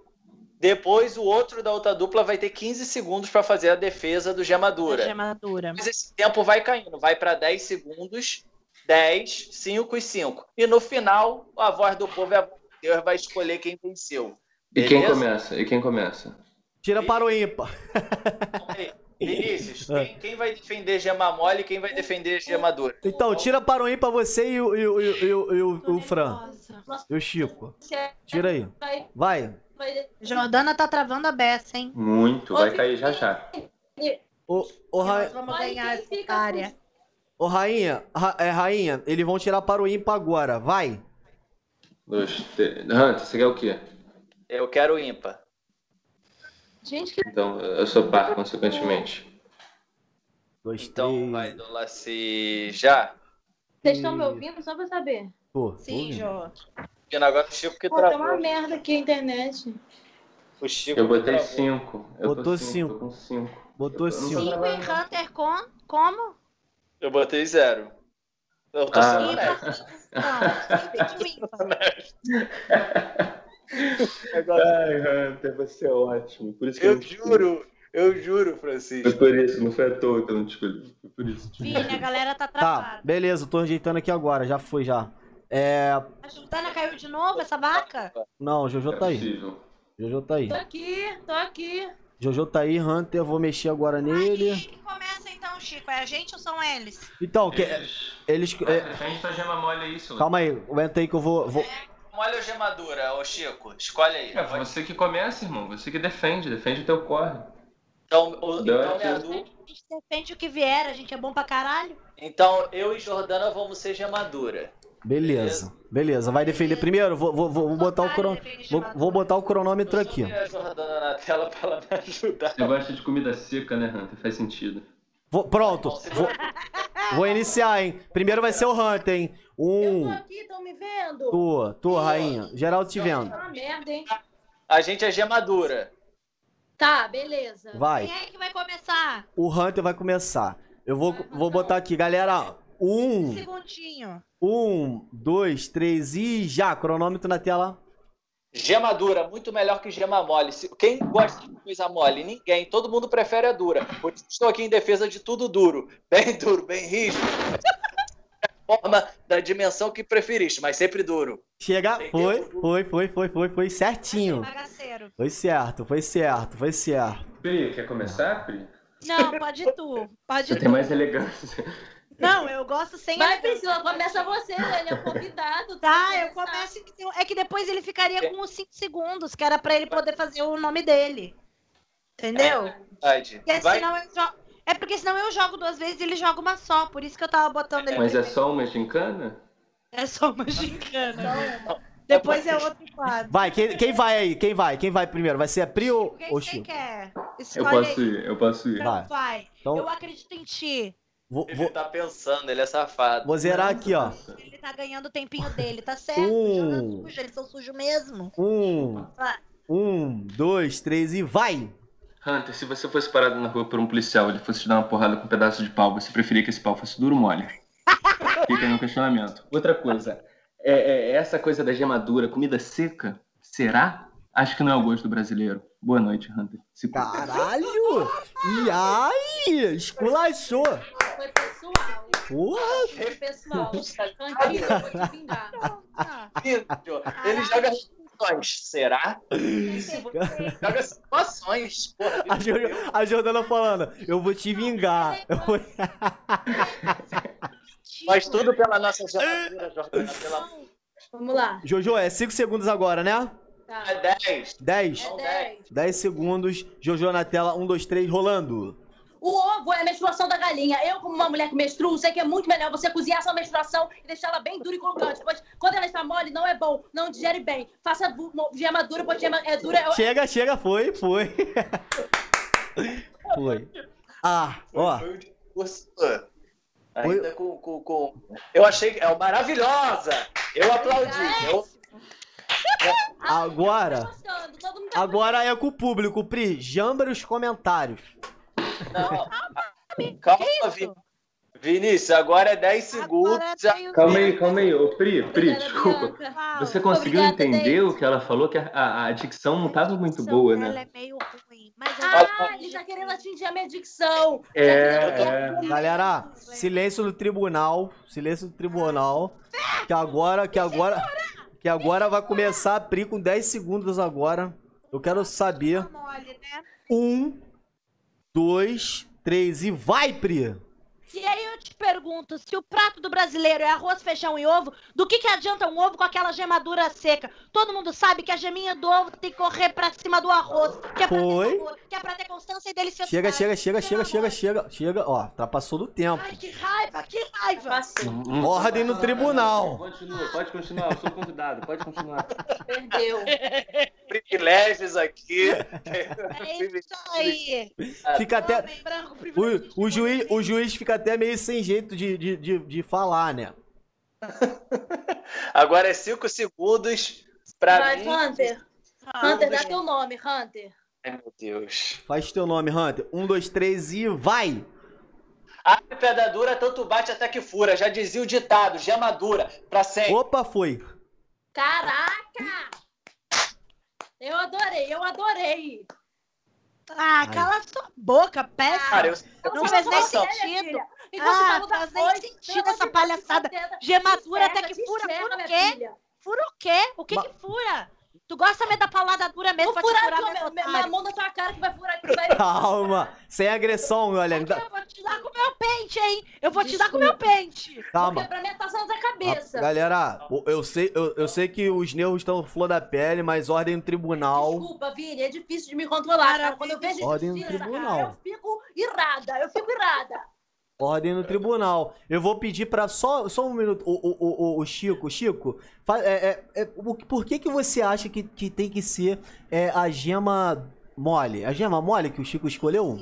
Depois, o outro da outra dupla vai ter 15 segundos para fazer a defesa do gema dura. Gemadura. Mas esse tempo vai caindo, vai para 10 segundos, 10, 5 e 5. E no final, a voz do povo é a voz de Deus, vai escolher quem venceu. E quem começa? E quem começa? Tira para o ímpar. Vinícius, quem, quem vai defender gema mole e quem vai defender gema dura? Então, tira para o ímpar você e o, e o, e o, e o, e o- o Fran. E o Chico. Tira aí. vai, Vai... Jordana tá travando a beça, hein? Muito. Vai cair já já. Ô, ô, Ra- Nós vamos ganhar essa área. ô, rainha, Ra- é, rainha, eles vão tirar para o ímpar agora. Vai. Dois, três. Hunter, você quer o quê? Eu quero ímpar. Gente, que Então, eu sou par, consequentemente. Dois, Então três. vai do Laci já. vocês estão me ouvindo? Só pra saber. Pô, Sim. Jô. Porque agora o Chico que Pô, tá travou. uma merda aqui a internet. O Chico Eu botei travou. cinco. Eu Botou tô cinco. Tô com cinco. Botou Eu não tô cinco. Cinco travando, e não. Hunter com? Como? Eu botei zero. Eu tô Ah. sendo Cinco honesto. Ai, Hunter, você é ótimo. Por isso que Eu escolhi. juro, eu juro, Foi Francisco. por isso, não foi à toa que eu não te escolhi. Foi por isso. Vini, a galera tá Tá, travada. beleza, eu tô ajeitando aqui agora. Já foi já. É. A Sultana caiu de novo, essa vaca? Não, Jojo É tá aí. possível. Jojo tá aí. Tô aqui, tô aqui. Jojo tá aí, Hunter, vou mexer agora Aí, nele. quem começa então, Chico? É a gente ou são eles? Então, que, Eles... eles. é, Defende tua gema mole aí, seu. calma aí, aguenta aí que eu vou. vou... Olha o gemadura, ô Chico. Escolhe aí. É você que começa, irmão. Você que defende. Defende o teu corre. Então, o- então, Dá minha aqui. du- A gente defende o que vier, a gente é bom pra caralho. então eu e Jordana vamos ser gemadura. Beleza, beleza. Vai defender primeiro? Vou, vou, vou botar o cron... vou, vou botar o cronômetro aqui. Eu a Jordana na tela pra ela me ajudar. Você gosta de comida seca, né, Hunter? Faz sentido. Vou- pronto. Vou, vou iniciar, hein? Primeiro vai ser o Hunter, hein? Eu tô Um. aqui, tão me vendo? Tu, tu, rainha. Geraldo te vendo. Tá merda, hein? A gente é gemadura. Tá, beleza. Vai. Quem é que vai começar? O Hunter vai começar. Eu vou, vou botar aqui, galera. Um, Segundinho. Um, dois, três e já. Cronômetro na tela. Gemadura, muito melhor que gema mole. Quem gosta de coisa mole? Ninguém. Todo mundo prefere a dura. Por isso estou aqui em defesa de tudo duro. Bem duro, bem rígido. Forma da dimensão que preferiste, mas sempre duro. Chega. Foi, foi, foi, foi, foi, foi certinho. Foi certo, foi certo, foi certo. Pri, quer começar, Pri? Não, pode tu. Pode Você tu. tem mais elegância. Não, eu gosto sem Vai. Priscila, começa você, ele é o convidado. Tá, eu começo. então. É que depois ele ficaria com os 5 segundos, que era pra ele poder fazer o nome dele. Entendeu? Verdade. Porque Vai, senão eu jogo. É porque senão eu jogo duas vezes e ele joga uma só. Por isso que eu tava botando ele Mas é só uma gincana? É só uma gincana. Depois é outro quadro. Vai, quem, quem vai aí? Quem vai? Quem vai primeiro? Vai ser a Pri ou Quem você Chico? quer? Eu Escolhe posso aí. ir, eu posso ir. Vai. Então vai. Então- Eu acredito em ti. Vou, ele vou, tá pensando, ele é safado. vou zerar aqui, ó. Ele tá ganhando o tempinho dele, tá certo? Um. Joga sujo, eles são sujos mesmo. Um, Vai. um, dois, três e vai! Hunter, se você fosse parado na rua por um policial e ele fosse te dar uma porrada com um pedaço de pau, você preferia que esse pau fosse duro ou mole? Fica aí no questionamento. Outra coisa, é, é essa coisa da gemadura, comida seca, será? Acho que não é o gosto do brasileiro. Boa noite, Hunter. Se. Caralho! E aí? Esculachou! Porra! Foi pessoal. Cantinho, eu vou te vingar. Ele joga situações, será? Joga situações. Porra, A, Jo- a Jordana falando, eu vou te vingar. Eu vou- Faz tudo pela nossa gemadura, Jordana. Pela... Vamos lá. Jojo, é 5 segundos agora, né? Tá. É 10. 10. É 10. 10 segundos. Jojo na tela, 1, 2, 3, rolando. O ovo é a menstruação da galinha. Eu, como uma mulher que menstrua, sei que é muito melhor você cozinhar sua menstruação e deixar ela bem dura e crocante. Depois, quando ela está mole, não é bom, não digere bem. Faça gema dura, pois gema é dura. é- Chega, chega, foi, foi. Foi. Ah, ó. Ainda com, com, com. Eu achei que é maravilhosa! Eu aplaudi. Eu... Agora, tá agora é com o público, Pri. Jamba os comentários. Não. Calma, Vin... Vinícius, agora é 10 segundos. O- Calma aí, calma aí. Ô, Pri, Pri, Obrigada, desculpa. Bianca. Você conseguiu Obrigada, entender Deise. o que ela falou? Que a, a, a dicção não tava muito Ela boa, é né? meio ruim. Mas Ah, ele tá querendo atingir a minha dicção. É, é. Galera, silêncio no tribunal. Silêncio no tribunal. Que agora, que agora. Que agora vai começar a Pri com 10 segundos agora. Eu quero saber. Tá né? Um, dois, três e vai, Pri! E aí eu te pergunto, se o prato do brasileiro é arroz, feijão e ovo, do que que adianta um ovo com aquela gemadura seca? Todo mundo sabe que a geminha do ovo tem que correr pra cima do arroz, que é pra Foi. ter sabor, que é pra ter constância e deliciosidade. Chega, chega, chega, chega, chega, chega, chega. Ó, ultrapassou do tempo. Ai, que raiva, que raiva. Passou, Hum, Ordem no tribunal. Continua, pode continuar, eu sou convidado, pode continuar. perdeu. Privilégios aqui. É isso aí. Fica até. O, o, juiz, o juiz fica até meio sem jeito de, de, de, de falar, né? Agora é 5 segundos pra Vai, mim. Hunter. Ah, Hunter, dá teu nome, Hunter. Ai, meu Deus. Faz teu nome, Hunter. Um, dois, três e vai! A pedra dura tanto bate até que fura. Já dizia o ditado, gema dura, pra sempre. Opa, foi. Caraca! Eu adorei, eu adorei. Ah, cala sua boca, péssimo. Cara, eu, eu Não fiz fez nem sentido. Ah, lutar faz nem sentido essa palhaçada. encerra, Gemadura até que fura, fura o quê? Fura o quê? O que que fura? Tu gosta mesmo da paulada dura mesmo Vou pra te furar furar a meu tua- minha otário. mão na tua cara que vai furar que vai. Calma, sem agressão, galera. Aqui Eu vou te dar com o meu pente, hein? Eu vou te dar com o meu pente. Porque Calma. pra mim tá só tua cabeça. Ah, Galera, eu sei, eu, eu sei que os nervos estão flor da pele, mas ordem no tribunal. Desculpa, Vini, é difícil de me controlar, Cara. Quando eu vejo Ordem no injustiça, tribunal. cara, eu fico irada, eu fico irada. Ordem no tribunal. Eu vou pedir pra só, só um minuto. O, o, o, o Chico, Chico, é, é, é, o- por que, que você acha que, que tem que ser é, a gema mole? A gema mole que o Chico escolheu?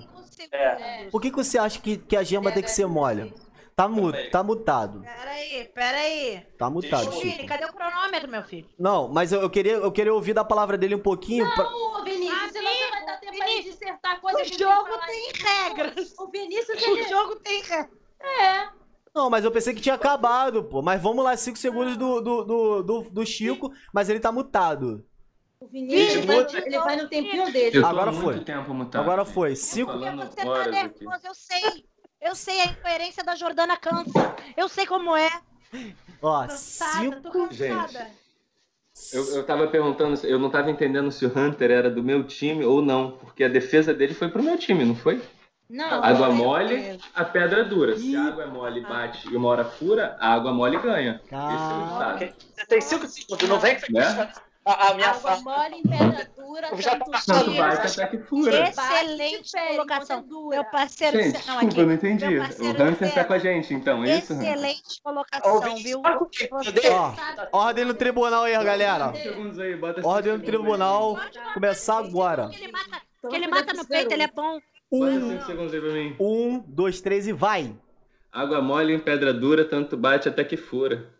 É. Por que, que você acha que, que a gema tem que ser mole? Tá, mu tá mutado. Peraí, peraí. Tá mutado, Vini, Chico. cadê o cronômetro, meu filho? Não, mas eu, eu queria, eu queria ouvir da palavra dele um pouquinho. tempo pra Vinícius, dissertar coisa O que jogo tem regras. O Vinícius, O ele... jogo tem regras. É. Não, mas eu pensei que tinha acabado, pô. Mas vamos lá, 5 segundos do, do, do, do, do Chico, mas ele tá mutado. O Vinícius, ele vai, ele vai no tempinho dele. Eu tô Agora foi. tempo mutado. Agora gente. foi. Tô Cinco- Porque você tá aqui. eu sei. Eu sei a incoerência da Jordana cansa. Eu sei como é. Ó, Cansada, tô 5. cansada. Eu, eu tava perguntando, eu não tava entendendo se o Hunter era do meu time ou não, porque a defesa dele foi pro meu time, não foi? Não, Água mole, a pedra dura. Se a água é mole bate e uma hora fura, a água mole ganha. Esse é o estado. Você tem cinco segundos, não vem Né? A, a minha água fala. mole em pedra dura, Eu já tanto tô mas- até que fura. Excelente colocação. Meu parceiro, Gente, não, desculpa, aqui. eu não entendi. O parceiro Hunter tá Zé. com a gente, então, é isso? Excelente Ô, colocação, Vinícius, viu? Ó, ordem no tribunal aí, galera. Aí, Ordem no tribunal. Começar agora. Que ele mata, Então que ele mata no peito, ele é bom. Um, cinco segundos aí pra mim. um, dois, três e vai. Água mole em pedra dura, tanto bate até que fura.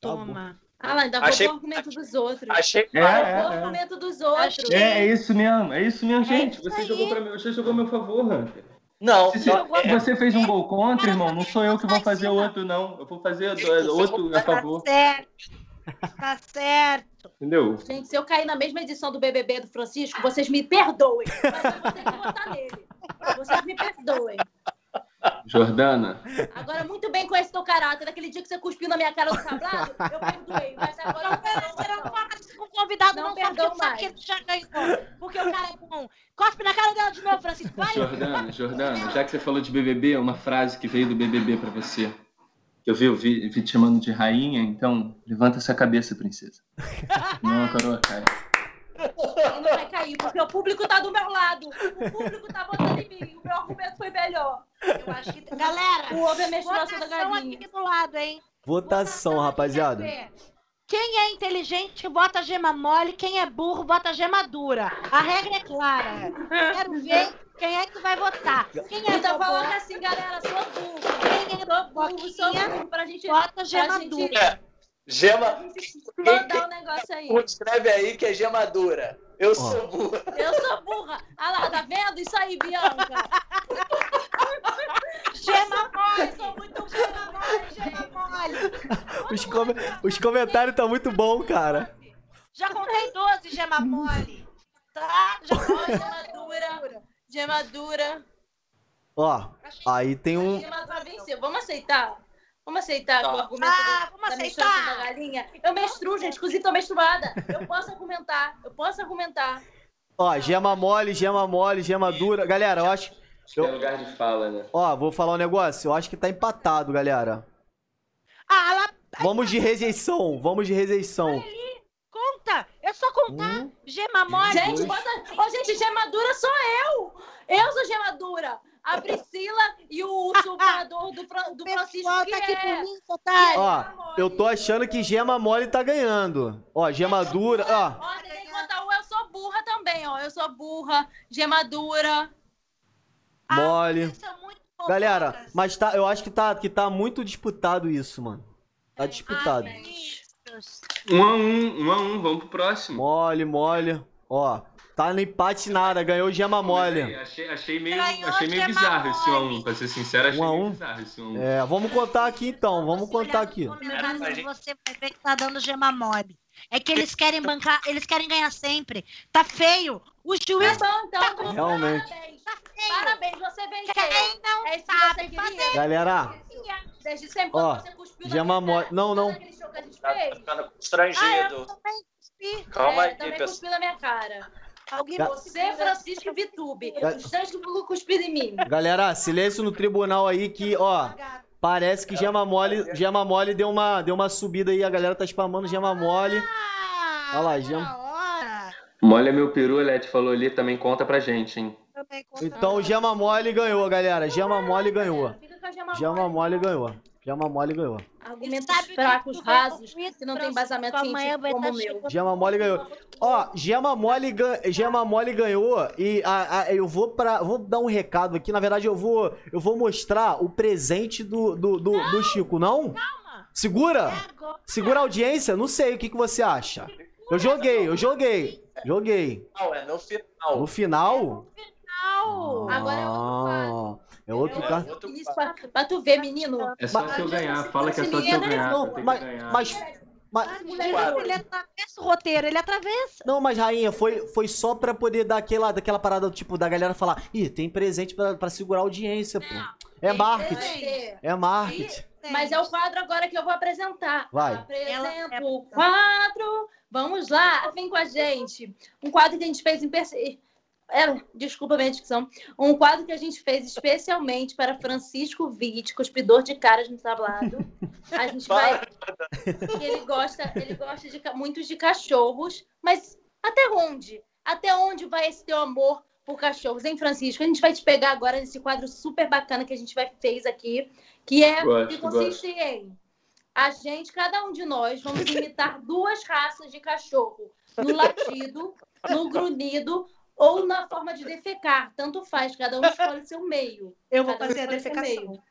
Tá. Toma. Ah lá, ainda Achei- roubou o argumento dos outros. Achei É. Roubou o é, é. argumento dos outros. É, é isso mesmo, é isso mesmo, gente. isso Você jogou para mim, você jogou meu favor, Hunter. Não, Se, se não, é, você fez um gol contra, irmão, não sou eu que vou fazer outro, não. Eu vou fazer do- outro a favor, Tá certo. Tá certo. entendeu? Gente, se eu cair na mesma edição do BBB do Francisco, vocês me perdoem. Mas eu vou ter que votar nele. Vocês me perdoem. Jordana, Agora, muito bem com esse teu caráter. Daquele dia que você cuspiu na minha cara do tablado, eu perdoei. Mas agora eu não Você não isso com o convidado, Não não, tu sabe mais. que ele já ganhou. Porque o cara é bom. Cospe na cara dela de novo, Francisco. Vai. Jordana, Jordana, já que você falou de BBB, uma frase que veio do BBB pra você. Eu vi, eu vi, vi te chamando de rainha, então levanta essa cabeça, princesa. Não, coroa, cai. Ele não vai cair, porque o público tá do meu lado. O público tá votando em mim. O meu argumento foi melhor. Eu acho que... Galera, O ovo é menstruação da votação galinha. aqui do lado, hein? Votação, aqui, rapaziada. Quem é inteligente, bota gema mole. Quem é burro, bota gema dura. A regra é clara. Quero ver quem é que vai votar. Quem é Então coloca assim, galera, sou burro. quem é Sou burro, sou burro. Pra gente, bota gema pra gente- dura. É, Gema, explodir o negócio aí. escreve aí que é gemadura. Eu sou burro. Eu sou burra. Ah lá, tá vendo? Isso aí, Bianca. Gema mole. Eu sou muito burra, mãe, gente. Gema mole. Os, come- os comentários tá muito bom, cara. Já contei 12 gema mole. Tá? Já Ó, gemadura. Gemadura. Ó, aí tem um. Gemadura venceu. Vamos aceitar? Vamos aceitar Tá. o argumento Ah, do- vamos da aceitar. da galinha? Eu menstruo, gente. Inclusive, tô menstruada. Eu posso argumentar. Eu posso argumentar. Ó, gema mole, gema mole, gema dura. Galera, eu acho. Acho que é lugar de fala, né? Ó, vou falar um negócio. Eu acho que tá empatado, galera. Ah, ela Vamos de rejeição. Vamos de rejeição. conta. É só contar. Um, Gema mole. Gente, dois. bota. Ô, gente, gemadura sou eu! Eu sou gemadura! A Priscila e o usurpador do, Fran- do O Francisco. pessoal Que tá aqui é. por mim, otário. Ó, eu tô achando que gema mole tá ganhando. Ó, gema dura. Ó, Ó, tem que contar o eu sou burra também, ó. Eu sou burra, gemadura. mole. Vocês são muito Galera, mas tá, eu acho que tá, que tá muito disputado isso, mano. Tá disputado. Um a um, um a um, vamos pro próximo. Mole, mole. Ó, Tá no empate nada, ganhou o Gema Mole. Achei, achei meio, Ganhou achei meio bizarro esse 1 a 1 mole. pra ser sincero, achei Um a meio um? bizarro esse 1 a 1 É, vamos contar aqui então, vamos Você contar aqui. nos comentários, É, a gente- Você vai ver que tá dando gema mole. É que eles querem bancar, eles querem ganhar sempre. Tá feio. O juiz Tá bom, então. com- Realmente. Parabéns. tá feio. Parabéns, você venceu. Quem não É isso que sabe queria? fazer. Galera, Desde sempre Ó, quando você cuspiu Gema na minha mole- cara, não, não. que Tá ficando Ah, eu constrangido. também cuspi. Calma é, aí, também pessoal. cuspiu na minha cara. Alguém Ga- Você, Francisco Vitube. Ga- Os dois que cuspiram em mim. galera, silêncio no tribunal aí que, ó, parece que Gema Mole, Gema Mole deu uma, deu uma subida aí, a galera tá spamando Gema Mole. Ah, Olha lá, Gema. hora. Molha meu peru, a Leti falou ali, também conta pra gente, hein? Então o Gema Mole ganhou, galera. Gema Mole ganhou. Gema Mole ganhou. Gema Mole ganhou. Argumentos fracos, rasos, que não tem amanhã científico vai como tá o meu. chegando- Gema Mole ganhou. Ó, Gema Mole, gan... Gema Mole ganhou e a, a- eu vou para vou dar um recado aqui. Na verdade, eu vou eu vou mostrar o presente do, do, do, do Chico, não? Segura! É. Segura a audiência? Não sei, o que, que você acha? Eu joguei, eu joguei. Joguei. Não, é no final. No final? Não. Agora é outro Ah, é outro É cara. outro Isso pra, pra tu ver, menino. É só Mas- se eu ganhar, fala que é só se eu ganhar. que Mas, ganhar. mas, mas, Ah, gente, Ele atravessa o roteiro, ele atravessa. Não, mas rainha, foi, foi só pra poder dar aquela, daquela parada, tipo, da galera falar, ih, tem presente pra, pra segurar a audiência, pô. É Tem marketing. É marketing. Mas é o quadro agora que eu vou apresentar. Vai. Apresento é- o quadro. Vamos lá, vem com a gente. Um quadro que a gente fez em perce- é, desculpa a minha dicção. Um quadro que a gente fez especialmente para Francisco Witt, cuspidor de caras no tablado. A gente vai. ele gosta, ele gosta de muito de cachorros, mas até onde? Até onde vai esse teu amor por cachorros, hein, Francisco? A gente vai te pegar agora nesse quadro super bacana que a gente vai fez aqui, que é Gosto, que consiste em a gente, cada um de nós, vamos imitar duas raças de cachorro, no latido, no grunhido ou na forma de defecar. Tanto faz, cada um escolhe seu meio. Eu vou Cada um fazer a defecação.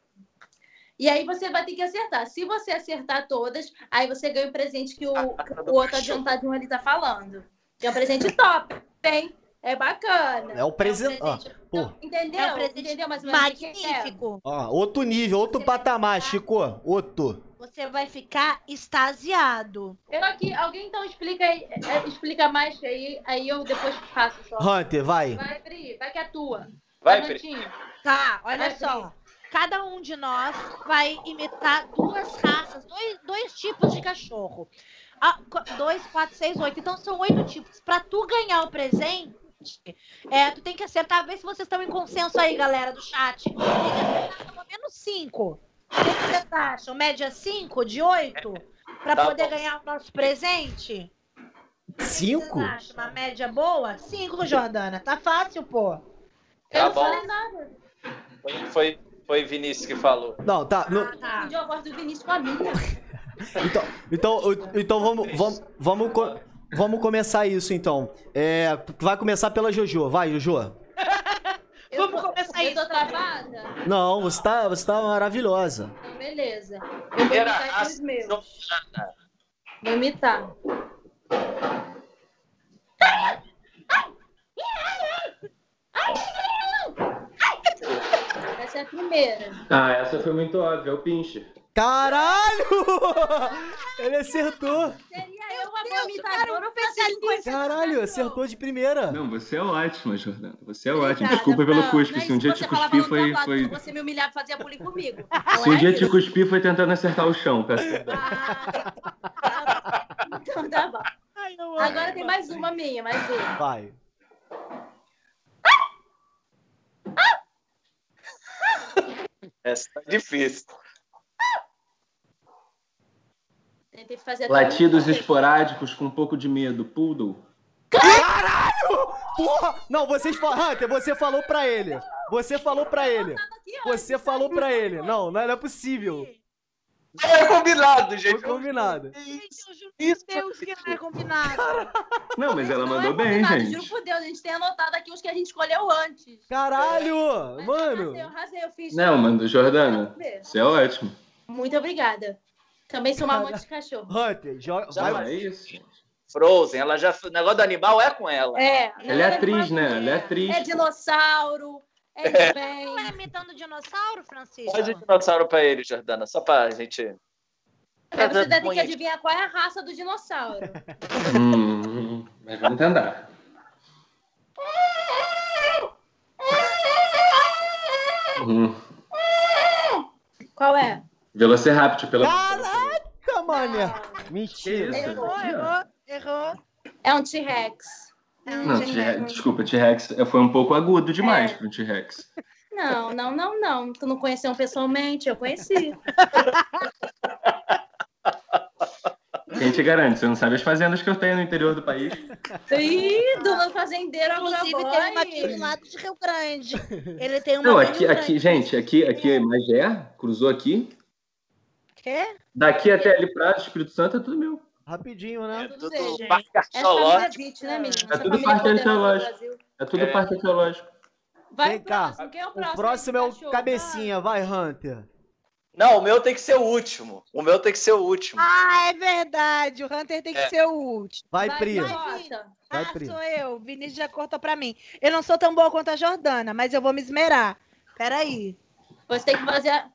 E aí você vai ter que acertar. Se você acertar todas, aí você ganha o presente que o, que o outro adiantadinho ali tá falando. Que é um presente top, hein? É bacana. É o presente. É um presente- pô. Então, entendeu? É um presente entendeu mais ou menos o que é? Magnífico. Ó, outro nível, outro patamar, Chico. Outro. Você vai ficar extasiado. Eu aqui, alguém então explica aí, é, explica mais aí, aí eu depois faço só. Hunter, vai. Vai, Pri, vai que é tua. Vai, Pri. Tá, olha Vai, só. Cada um de nós vai imitar duas raças, dois, dois tipos de cachorro. Ah, dois, quatro, seis, oito. Então são oito tipos. Pra tu ganhar o presente, é, tu tem que acertar. Vê se vocês estão em consenso aí, galera do chat. Tem que acertar pelo menos cinco. O que vocês acham? Média cinco de oito? Pra Tá poder bom. ganhar o nosso presente? O que Cinco? Vocês acham? Uma média boa? Cinco, Jordana. Tá fácil, pô. Tá eu não bom. falei nada. Foi, foi, foi Vinícius que falou. Não, tá. não- Ah, tá. A voz do Vinícius com a minha. então, então, então vamos, vamos, vamos, vamos começar isso então. É, vai começar pela Jojo. Vai, Jojo. Eu Vamos tô- começar Eu tô travada? Não, você tá, você tá maravilhosa. Então, beleza. Eu vou imitar aqui os meus. Vou imitar. Essa é a primeira. Ah, essa foi muito óbvia, é o pinche. Caralho! Ele acertou. Seria eu a Deus, vomitadora oficialista. Caralho, acertou de primeira. Não, você é ótima, Jordana. Você é ótima. Desculpa pelo cuspe. é Se um dia te no foi. foi... Você me humilhava e fazia bullying comigo. Se um dia te isso? cuspir foi tentando acertar o chão, peço perdão. Ah, então tá bom. Agora tem mais uma minha, mais uma. Vai. Essa tá difícil. Tentei fazer Latidos um- esporádicos com um pouco de medo. Poodle. Porra! Não, vocês falaram. Hunter, você falou pra ele. Você falou pra ele. Você falou pra ele. Não, não é possível. Não é combinado, Foi gente. combinado. Gente, eu juro Isso, por Deus que não é combinado. Não, mas ela Não mandou é bem, gente. Juro por Deus, a gente tem anotado aqui os que a gente escolheu antes. Caralho! Mas Mano! Eu arrasei, eu fiz. Não, mano, Jordana, você é ótimo. Muito obrigada. Também sou uma amante de cachorro. Hunter, joga. Já Vai, é isso. Frozen. Ela já, o negócio do animal é com ela. É. Ela é atriz, né? Ela é atriz. É dinossauro. É de bem. Não é imitando dinossauro, Francisco? Pode dinossauro pra ele, Jordana, só pra gente. É, você deve ter que adivinhar qual é a raça do dinossauro. Hum, mas vamos tentar. Hum, Qual é? Velociraptor, pela. Caraca, Que Mentira. Errou, errou, errou. É um T-Rex. É um Não, desculpa, T-Rex foi um pouco agudo demais É. pro T-Rex. Não, não, não, não. Tu não conheceu pessoalmente, eu conheci. Quem te garante? Você não sabe as fazendas que eu tenho no interior do país. Ih, do fazendeiro Inclusive, tem uma aqui do lado de Rio Grande. Ele tem uma Não, aqui, aqui, gente, aqui, aqui é Magé, cruzou aqui. Quê? Daqui até ali pra Espírito Santo é tudo meu. Rapidinho, É né? Tudo tudo parque É família arqueológico. Né? É tudo parque arqueológico. É tudo É. parque arqueológico. Vai Vem cá. próximo. Quem é o O próximo? próximo é o cachorro? cabecinha, vai, Hunter. Não, o meu tem que ser o último. O meu tem que ser o último. Ah, é verdade. O Hunter tem que É. ser o último. Vai, Vai, Pri. vai. Vai, ah, Pri. sou eu. Vinícius já cortou pra mim. Eu não sou tão boa quanto a Jordana, mas eu vou me esmerar. Peraí. Você tem que fazer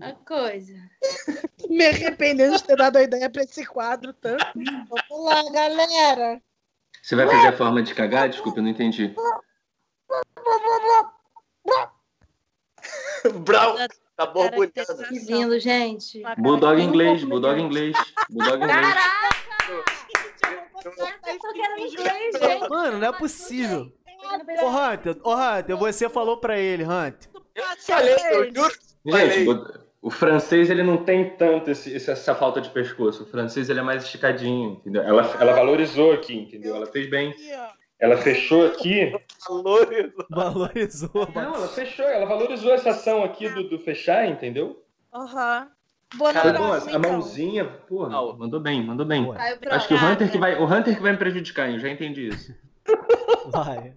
a, a coisa. Me arrependendo de ter dado a ideia pra esse quadro tanto. Vamos lá, galera. Você vai fazer a forma de cagar? Desculpa, eu não entendi. Brau, tá borbulhando. Que lindo, gente. Bulldog inglês, bulldog inglês. Bulldog inglês. Gente. Mano, não é possível. Ô, Hunter, ô, Hunter, você falou pra ele, Hunter. Eu falei, eu juro. Gente, Falei. O, francês ele não tem tanto esse- esse- essa falta de pescoço. O francês ele é mais esticadinho, entendeu? Ela, ela valorizou aqui, entendeu? Ela fez bem. Ela fechou aqui. Falou. Valorizou. Não, ela fechou, ela valorizou essa ação aqui do, do fechar, entendeu? Aham. Boa Cara, a então. mãozinha, porra, Não. mandou bem, mandou bem. Vai Acho que o. Hunter que vai, o Hunter que vai me prejudicar, eu já entendi isso. Vai.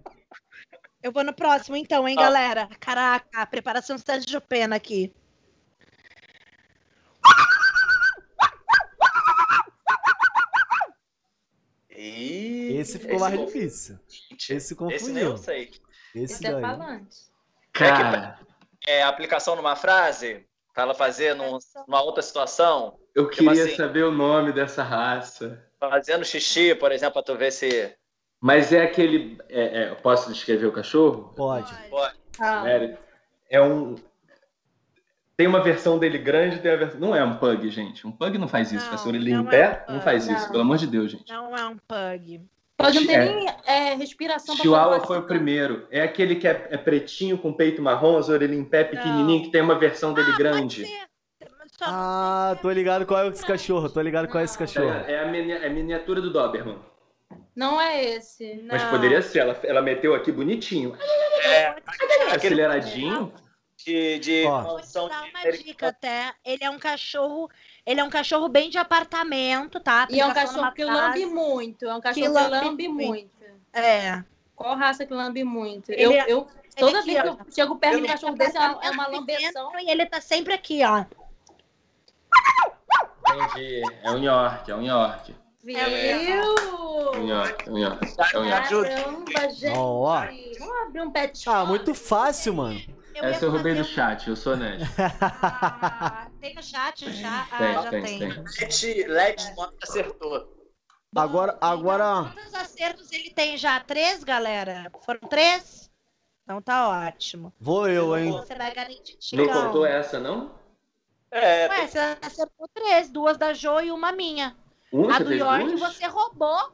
Eu vou no próximo, então, hein, Ó. galera? Caraca, preparação Sérgio Pena aqui. Esse ficou mais confunde. difícil. Esse Esse confundiu. nem eu sei. Esse Esse é falante. Cara, É aplicação numa frase, pra ela fazer num- numa outra situação, eu Tipo queria assim. saber o nome dessa raça. fazendo xixi, por exemplo, pra tu ver se. Mas é aquele. É, é, posso descrever o cachorro? Pode. Pode. Ah? É um. Tem uma versão dele grande, tem a versão. Não é um pug, gente. Um pug não faz isso. Não, Faz orelha não em é pé, um não pug. faz isso. Não. Pelo amor de Deus, gente. Não é um pug. pode não ter É. nem é, respiração Chihuahua foi o assim. primeiro. É aquele que é, é pretinho, com peito marrom, as orelhas em pé, pequenininho, que tem uma versão dele grande. Pode ser. Só não Ah, tô ligado qual é esse cachorro. Tô ligado qual é esse cachorro. É a, mini- é a miniatura do Doberman. Não é esse. Mas Não. poderia ser. Ela, ela meteu aqui bonitinho. É, aquele Aceleradinho. De, de Ó. Vou te dar de uma dica até. Ele é um cachorro. Ele é um cachorro bem de apartamento, tá? E é um Aplicação cachorro que lambe muito. É um cachorro Que que lambe lambe muito. É. Qual raça que lambe muito? Ele Eu, é- eu, toda aqui, vez que ó. eu chego perto de um cachorro desse, é uma, é uma lambeção. E ele tá sempre aqui, ó. Entendi. É um York, é um York. Viu? É um York, é um York. É um York. Caramba, gente. Vamos abrir um pet shop. Ah, muito fácil, mano. Eu ia Essa eu roubei do fazer chat, eu sou honesto. Ah, tem no chat já? Ah, Tem, já tem, tem. tem. Let, let Mota acertou. Agora, agora. Quantos acertos ele tem já? Três, galera? Foram três? Então tá ótimo. Vou eu, hein? Você vai garantir. Não contou essa, não? É, Ué, você acertou três. Duas da Jo e uma minha. Uma, A do York duas? você roubou.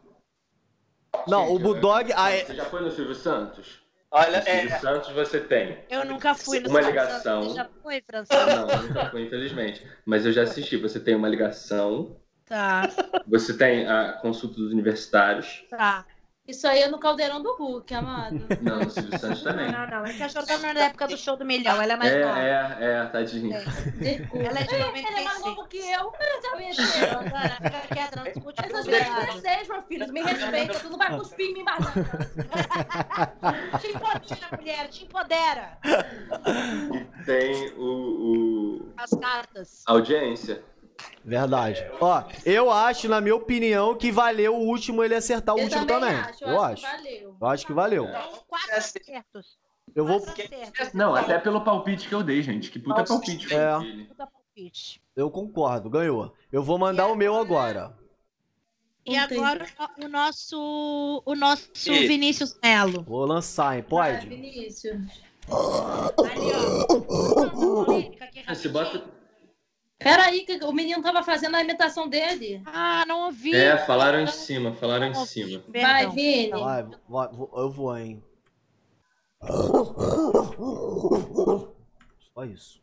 Não, o Gente, Bulldog. Ah, é- Você já foi no Silvio Santos? Olha, Silvio é, Santos você tem. Eu nunca fui no Uma Silvio ligação. Santos. Você já foi, Francisco? Não, nunca fui, infelizmente. Mas eu já assisti. Você tem uma ligação, Tá, você tem a consulta dos universitários. tá. Isso aí é no caldeirão do Hulk, amado. Não, no Silvio Santos também. Não, não. É que a Jordana na época do show do milhão. Ela é mais É, nova. é, é, tadinha. Desculpa. Ela é de Ele é mais 96. novo que eu. Já venceram. Fica quieta, não discute Essas com vezes ela. vocês, meu filho, me respeita. Tu não vai cuspir em mim mais. não. Te empodera, mulher, te empodera. E tem o, o- As cartas. a audiência. Verdade. Ó, eu acho, na minha opinião, que valeu o último ele acertar o Eu último também também. acho, Eu que acho. valeu. Eu acho que valeu. Então, quatro É assim. acertos. Eu vou. Acertos. Não, até pelo palpite que eu dei, gente. Que puta Nossa, palpite foi é. Eu concordo, ganhou. Eu vou mandar o meu agora. E agora o nosso, o nosso E- Vinícius Melo. Vou lançar, hein? Ah, Pode? Vinícius. Ali, ó. Ah, rapidinho. bota... Peraí, que o menino tava fazendo a imitação dele. Ah, não ouvi. É, falaram em cima, falaram em cima. Vai. Vini. Vai, eu vou, hein? Só isso.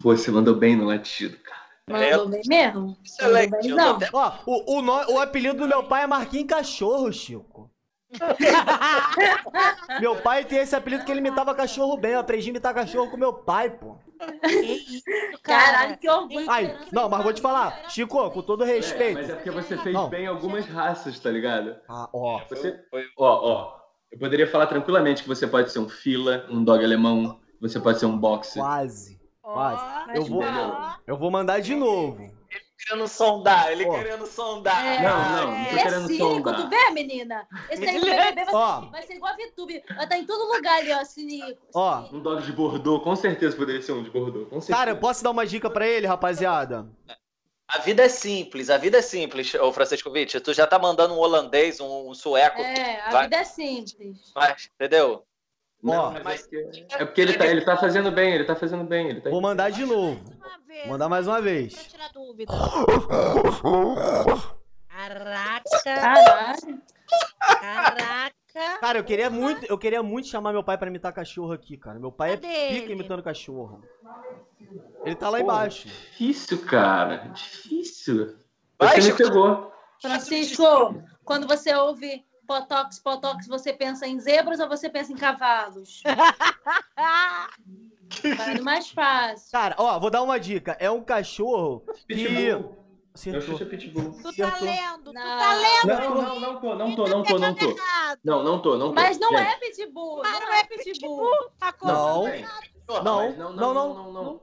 Pô, você mandou bem no latido, cara. Mandou bem mesmo? Excelente. Mandou bem, Eu não. Ó, o, o, no- o apelido do meu pai é Marquinhos Cachorro, Chico. Meu pai tem esse apelido que ele imitava cachorro bem. Eu aprendi a imitar cachorro com meu pai, pô. Que isso, cara. Caralho, que orgulho. Ai, não, mas vou te falar, Chico, com todo É, respeito. mas é porque você fez Não. bem algumas raças, tá ligado? Ah, ó. Você, Foi- ó, ó. Eu poderia falar tranquilamente que você pode ser um fila, um dog alemão, você pode ser um boxer. Quase. Quase. Eu vou, ó. eu vou mandar de novo. Querendo sondar, ele Ó. querendo sondar. É. Não, não, não tô é querendo cínico, sondar. tu vê, menina? Esse aí BBB vai, Ó. vai ser igual a VTube. Vai estar em todo lugar ali, ó, cínico. Ó. Um dog de Bordeaux, com certeza poderia ser um de Bordeaux, com certeza. Cara, eu posso dar uma dica pra ele, rapaziada? A vida é simples, a vida é simples, ô Francisco Witt. Tu já tá mandando um holandês, um, um sueco, É, a Vai. vida é simples. mas, entendeu? Não, Ó. é porque, é porque ele, tá, ele tá fazendo bem, ele tá fazendo bem. Ele tá... Vou mandar de novo. Mandar mais uma Pra vez. tirar dúvida. Caraca, caraca. Cara, eu queria muito, eu queria muito chamar meu pai pra imitar cachorro aqui, cara. Meu pai é Cadê pica ele? imitando cachorro. Ele tá lá Pô, embaixo. Difícil, cara. Difícil. Vai, Você me pegou. Francisco, quando você ouve potox, potox, você pensa em zebras ou você pensa em cavalos? No mais fácil. Cara, ó, vou dar uma dica. É um cachorro que. Pitbull. Eu Acertou. chuto Pitbull. Tu tá Acertou. lendo, tu Não. tá lendo. Não, não, não tô, não tô, não tô, não tô. Não, não tô, não tô. Mas não Gente, é pitbull. Não é pitbull. Tá com- Não. Não, Mas não, não, não.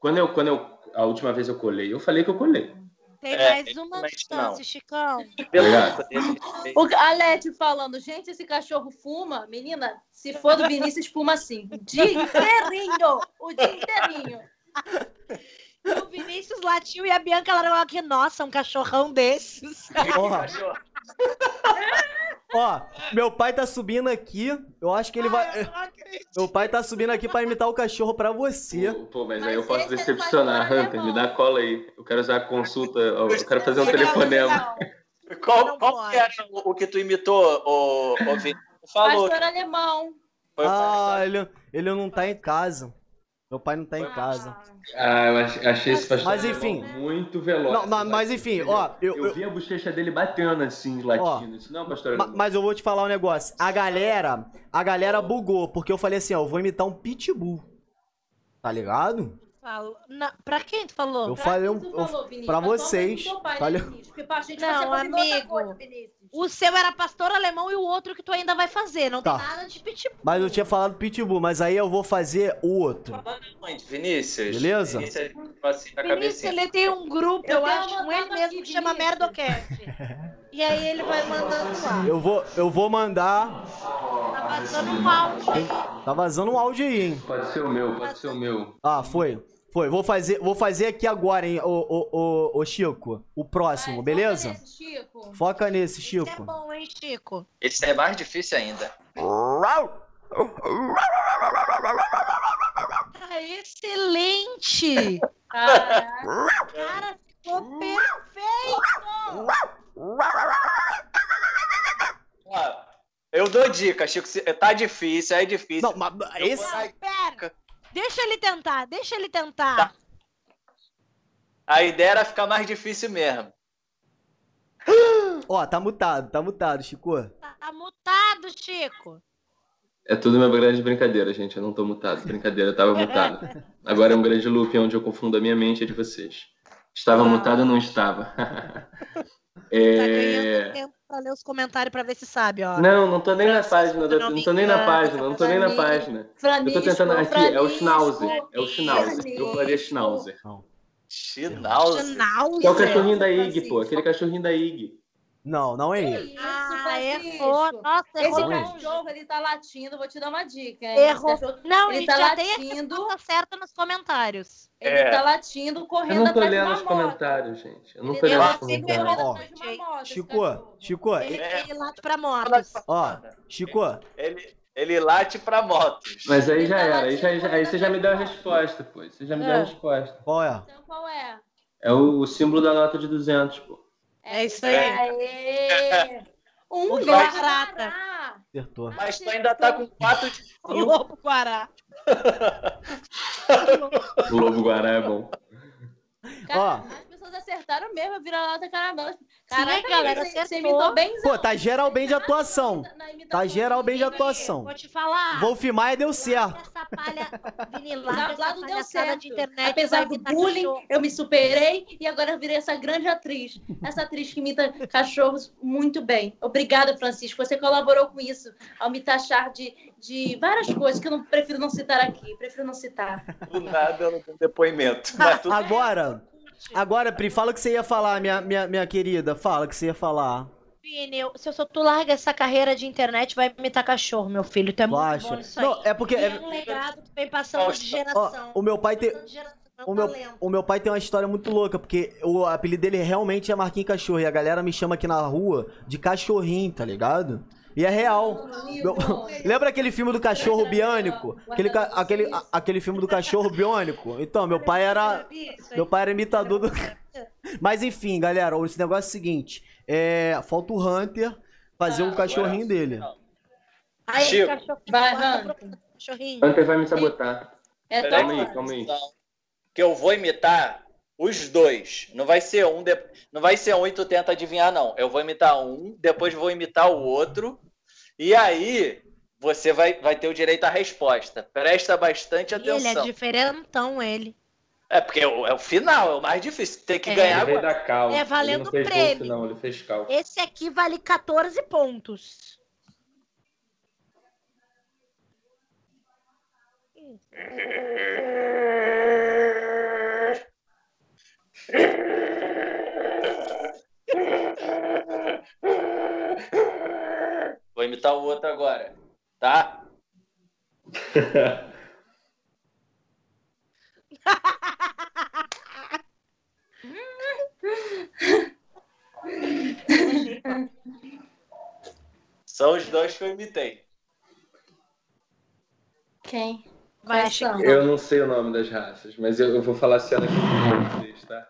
Quando eu, quando eu, a última vez eu colei, eu falei que eu colei. Tem É, mais uma não. Chicão. O Alete falando, gente, esse cachorro fuma. Menina, se for do Vinícius, fuma sim. O dia inteirinho. O dia inteirinho. O Vinícius latiu e a Bianca largou aqui. Nossa, um cachorrão desses. Ó, ó, meu pai tá subindo aqui. Eu acho que ele vai. Meu pai tá subindo aqui pra imitar o cachorro pra você. Pô, pô, mas, Mas aí eu posso é decepcionar. Hunter, me alemão. dá a cola aí. Eu quero usar a consulta, eu quero fazer um telefonema. Qual, Não qual era o, o que tu imitou, Vini? Tu Falou. Pastor alemão. O Ah, ele, ele não tá em casa. Meu pai não tá em Ah. casa. Ah, eu ach- achei esse pastor Mas, enfim. muito veloz. Não, mas- mas, enfim, ó, eu- Eu, eu- vi a bochecha dele batendo assim, latindo. Isso não é pastor Ma- mas eu vou te falar um negócio. A galera, a galera bugou, porque eu falei assim, ó, eu vou imitar um pitbull. Tá ligado? Falou. Pra quem tu falou? Eu Pra falei quem um- falou, Vinícius? pra vocês, gente Não, amigo. coisa. O seu era pastor alemão e o outro que tu ainda vai fazer. Não Tá. tem nada de pitbull. Mas eu tinha falado pitbull, mas aí eu vou fazer o outro. Vinícius. Beleza? Vinícius, assim Vinícius, ele tem um grupo, Eu eu, acho, com ele mesmo, que chama. Merdocast. e aí ele vai mandando lá. Eu vou, eu vou mandar. Tá passando um áudio aí. Tá vazando um áudio aí, hein? Pode ser o meu, pode ser o meu. Ah, foi. Foi. Vou fazer, vou fazer aqui agora, hein, ô, ô, ô, ô Chico. O próximo, Vai, beleza? foca nesse, Chico. Foca nesse, Isso é Chico. bom, hein, Chico? Esse é mais difícil ainda. Tá excelente! Caraca. Cara, ficou perfeito! Ó, eu dou dica, Chico. Tá difícil, é difícil. Não, mas esse. Ai, Pera! Deixa ele tentar, deixa ele tentar. Tá. A ideia era ficar mais difícil mesmo. Ó, tá mutado, tá mutado, Chico. Tá mutado, Chico. É tudo uma grande brincadeira, gente. Eu não tô mutado. Brincadeira, eu tava mutado. Agora é um grande loop onde eu confundo a minha mente e a de vocês. Estava Ah. mutado ou não estava? Tá é... ganhando tempo pra ler os comentários pra ver se sabe, ó. Não, não tô nem na página, não não, tô nem na página, não tô nem na Franisco. página. Eu tô tentando aqui, é o Schnauzer, é o Schnauzer. Eu faria Schnauzer. Schnauzer. Schnauzer. É o cachorrinho da. Ig, pô, aquele cachorrinho da Ig. Não, não é ele. isso, Ah, errou. Nossa, Esse errou. Não é. cachorro, ele tá latindo, vou te dar uma dica, hein? Errou. Cachorro, Não, Ele ele tá já tem a latindo. certa nos comentários. ele É. tá latindo, Eu correndo não tô atrás de lendo uma os moto. comentários, gente. Eu não Ele tô tá lendo os latindo, latindo, comentários. Ó, atrás de uma moto, Chico. Chico, Ele, É. ele late pra motos. ó, Chico, Ele, ele late pra motos. Mas aí Ele já tá era, aí, já, latindo, aí você já me deu a resposta, pô. Você já me deu É. a resposta. qual é? Então qual é? É o, o símbolo da nota de 200, pô. É isso aí. Aê! Um O. Guarata. Acertou. Mas tu ainda tá com 4 de O Lobo Guará. O Lobo Guará é bom. Ó. as pessoas acertaram mesmo a vira-lata caramelo. Caraca, galera, você, você acertou. imitou bem. Pô, tá geral bem de atuação. Tá geral bem de atuação. Vou te falar. Wolf Maia deu certo. Essa palha vinilada, essa Dublado deu certo. de internet. Apesar do bullying, cachorro. eu me superei e agora eu virei essa grande atriz. Essa atriz que imita cachorros muito bem. Obrigada, Francisco. Você colaborou com isso ao me taxar de, de várias coisas que eu não, prefiro não citar aqui. Prefiro não citar. Do nada eu não tenho depoimento. Mas tu... Agora, agora, Pri, fala o que você ia falar, minha, minha, minha querida. Fala o que você ia falar. Vini, eu- se eu sou tu larga essa carreira de internet, vai imitar cachorro, meu filho. Tu é Tu muito acha? bom nisso aí. Não, é porque. E é- é um legado que vem passando de ó, geração. o meu pai tem. De O meu, o meu pai tem uma história muito louca, porque o apelido dele realmente é Marquinhos Cachorro. E a galera me chama aqui na rua de cachorrinho, tá ligado? E é real. Meu- Lembra aquele filme do cachorro biônico? Aquele, ca- aquele, aquele filme do cachorro biônico? Então, meu pai era. Meu pai era imitador do. Mas enfim, galera, esse negócio é o seguinte: é, falta o Hunter fazer o cachorrinho dele. Aí, Chico. cachorro, Vai, Hunter. cachorrinho. Hunter vai me sabotar. É Calma aí, calma aí. Que eu vou imitar os dois. Não vai ser um, de... não vai ser um e tu tenta adivinhar, não. Eu vou imitar um, depois vou imitar o outro. E aí você vai, vai ter o direito à resposta. Presta bastante E ele é atenção. diferentão, ele. É porque é o, é o final, é o mais difícil. Tem que É. ganhar agora. da cal. É valendo ele não fez prêmio. não, ele fez cal. Esse aqui vale 14 pontos. Vou imitar o outro agora. Tá? São os dois que eu imitei. Quem? Vai, Chico. Eu não sei o nome das raças, mas eu, eu vou falar a cena aqui pra vocês, tá?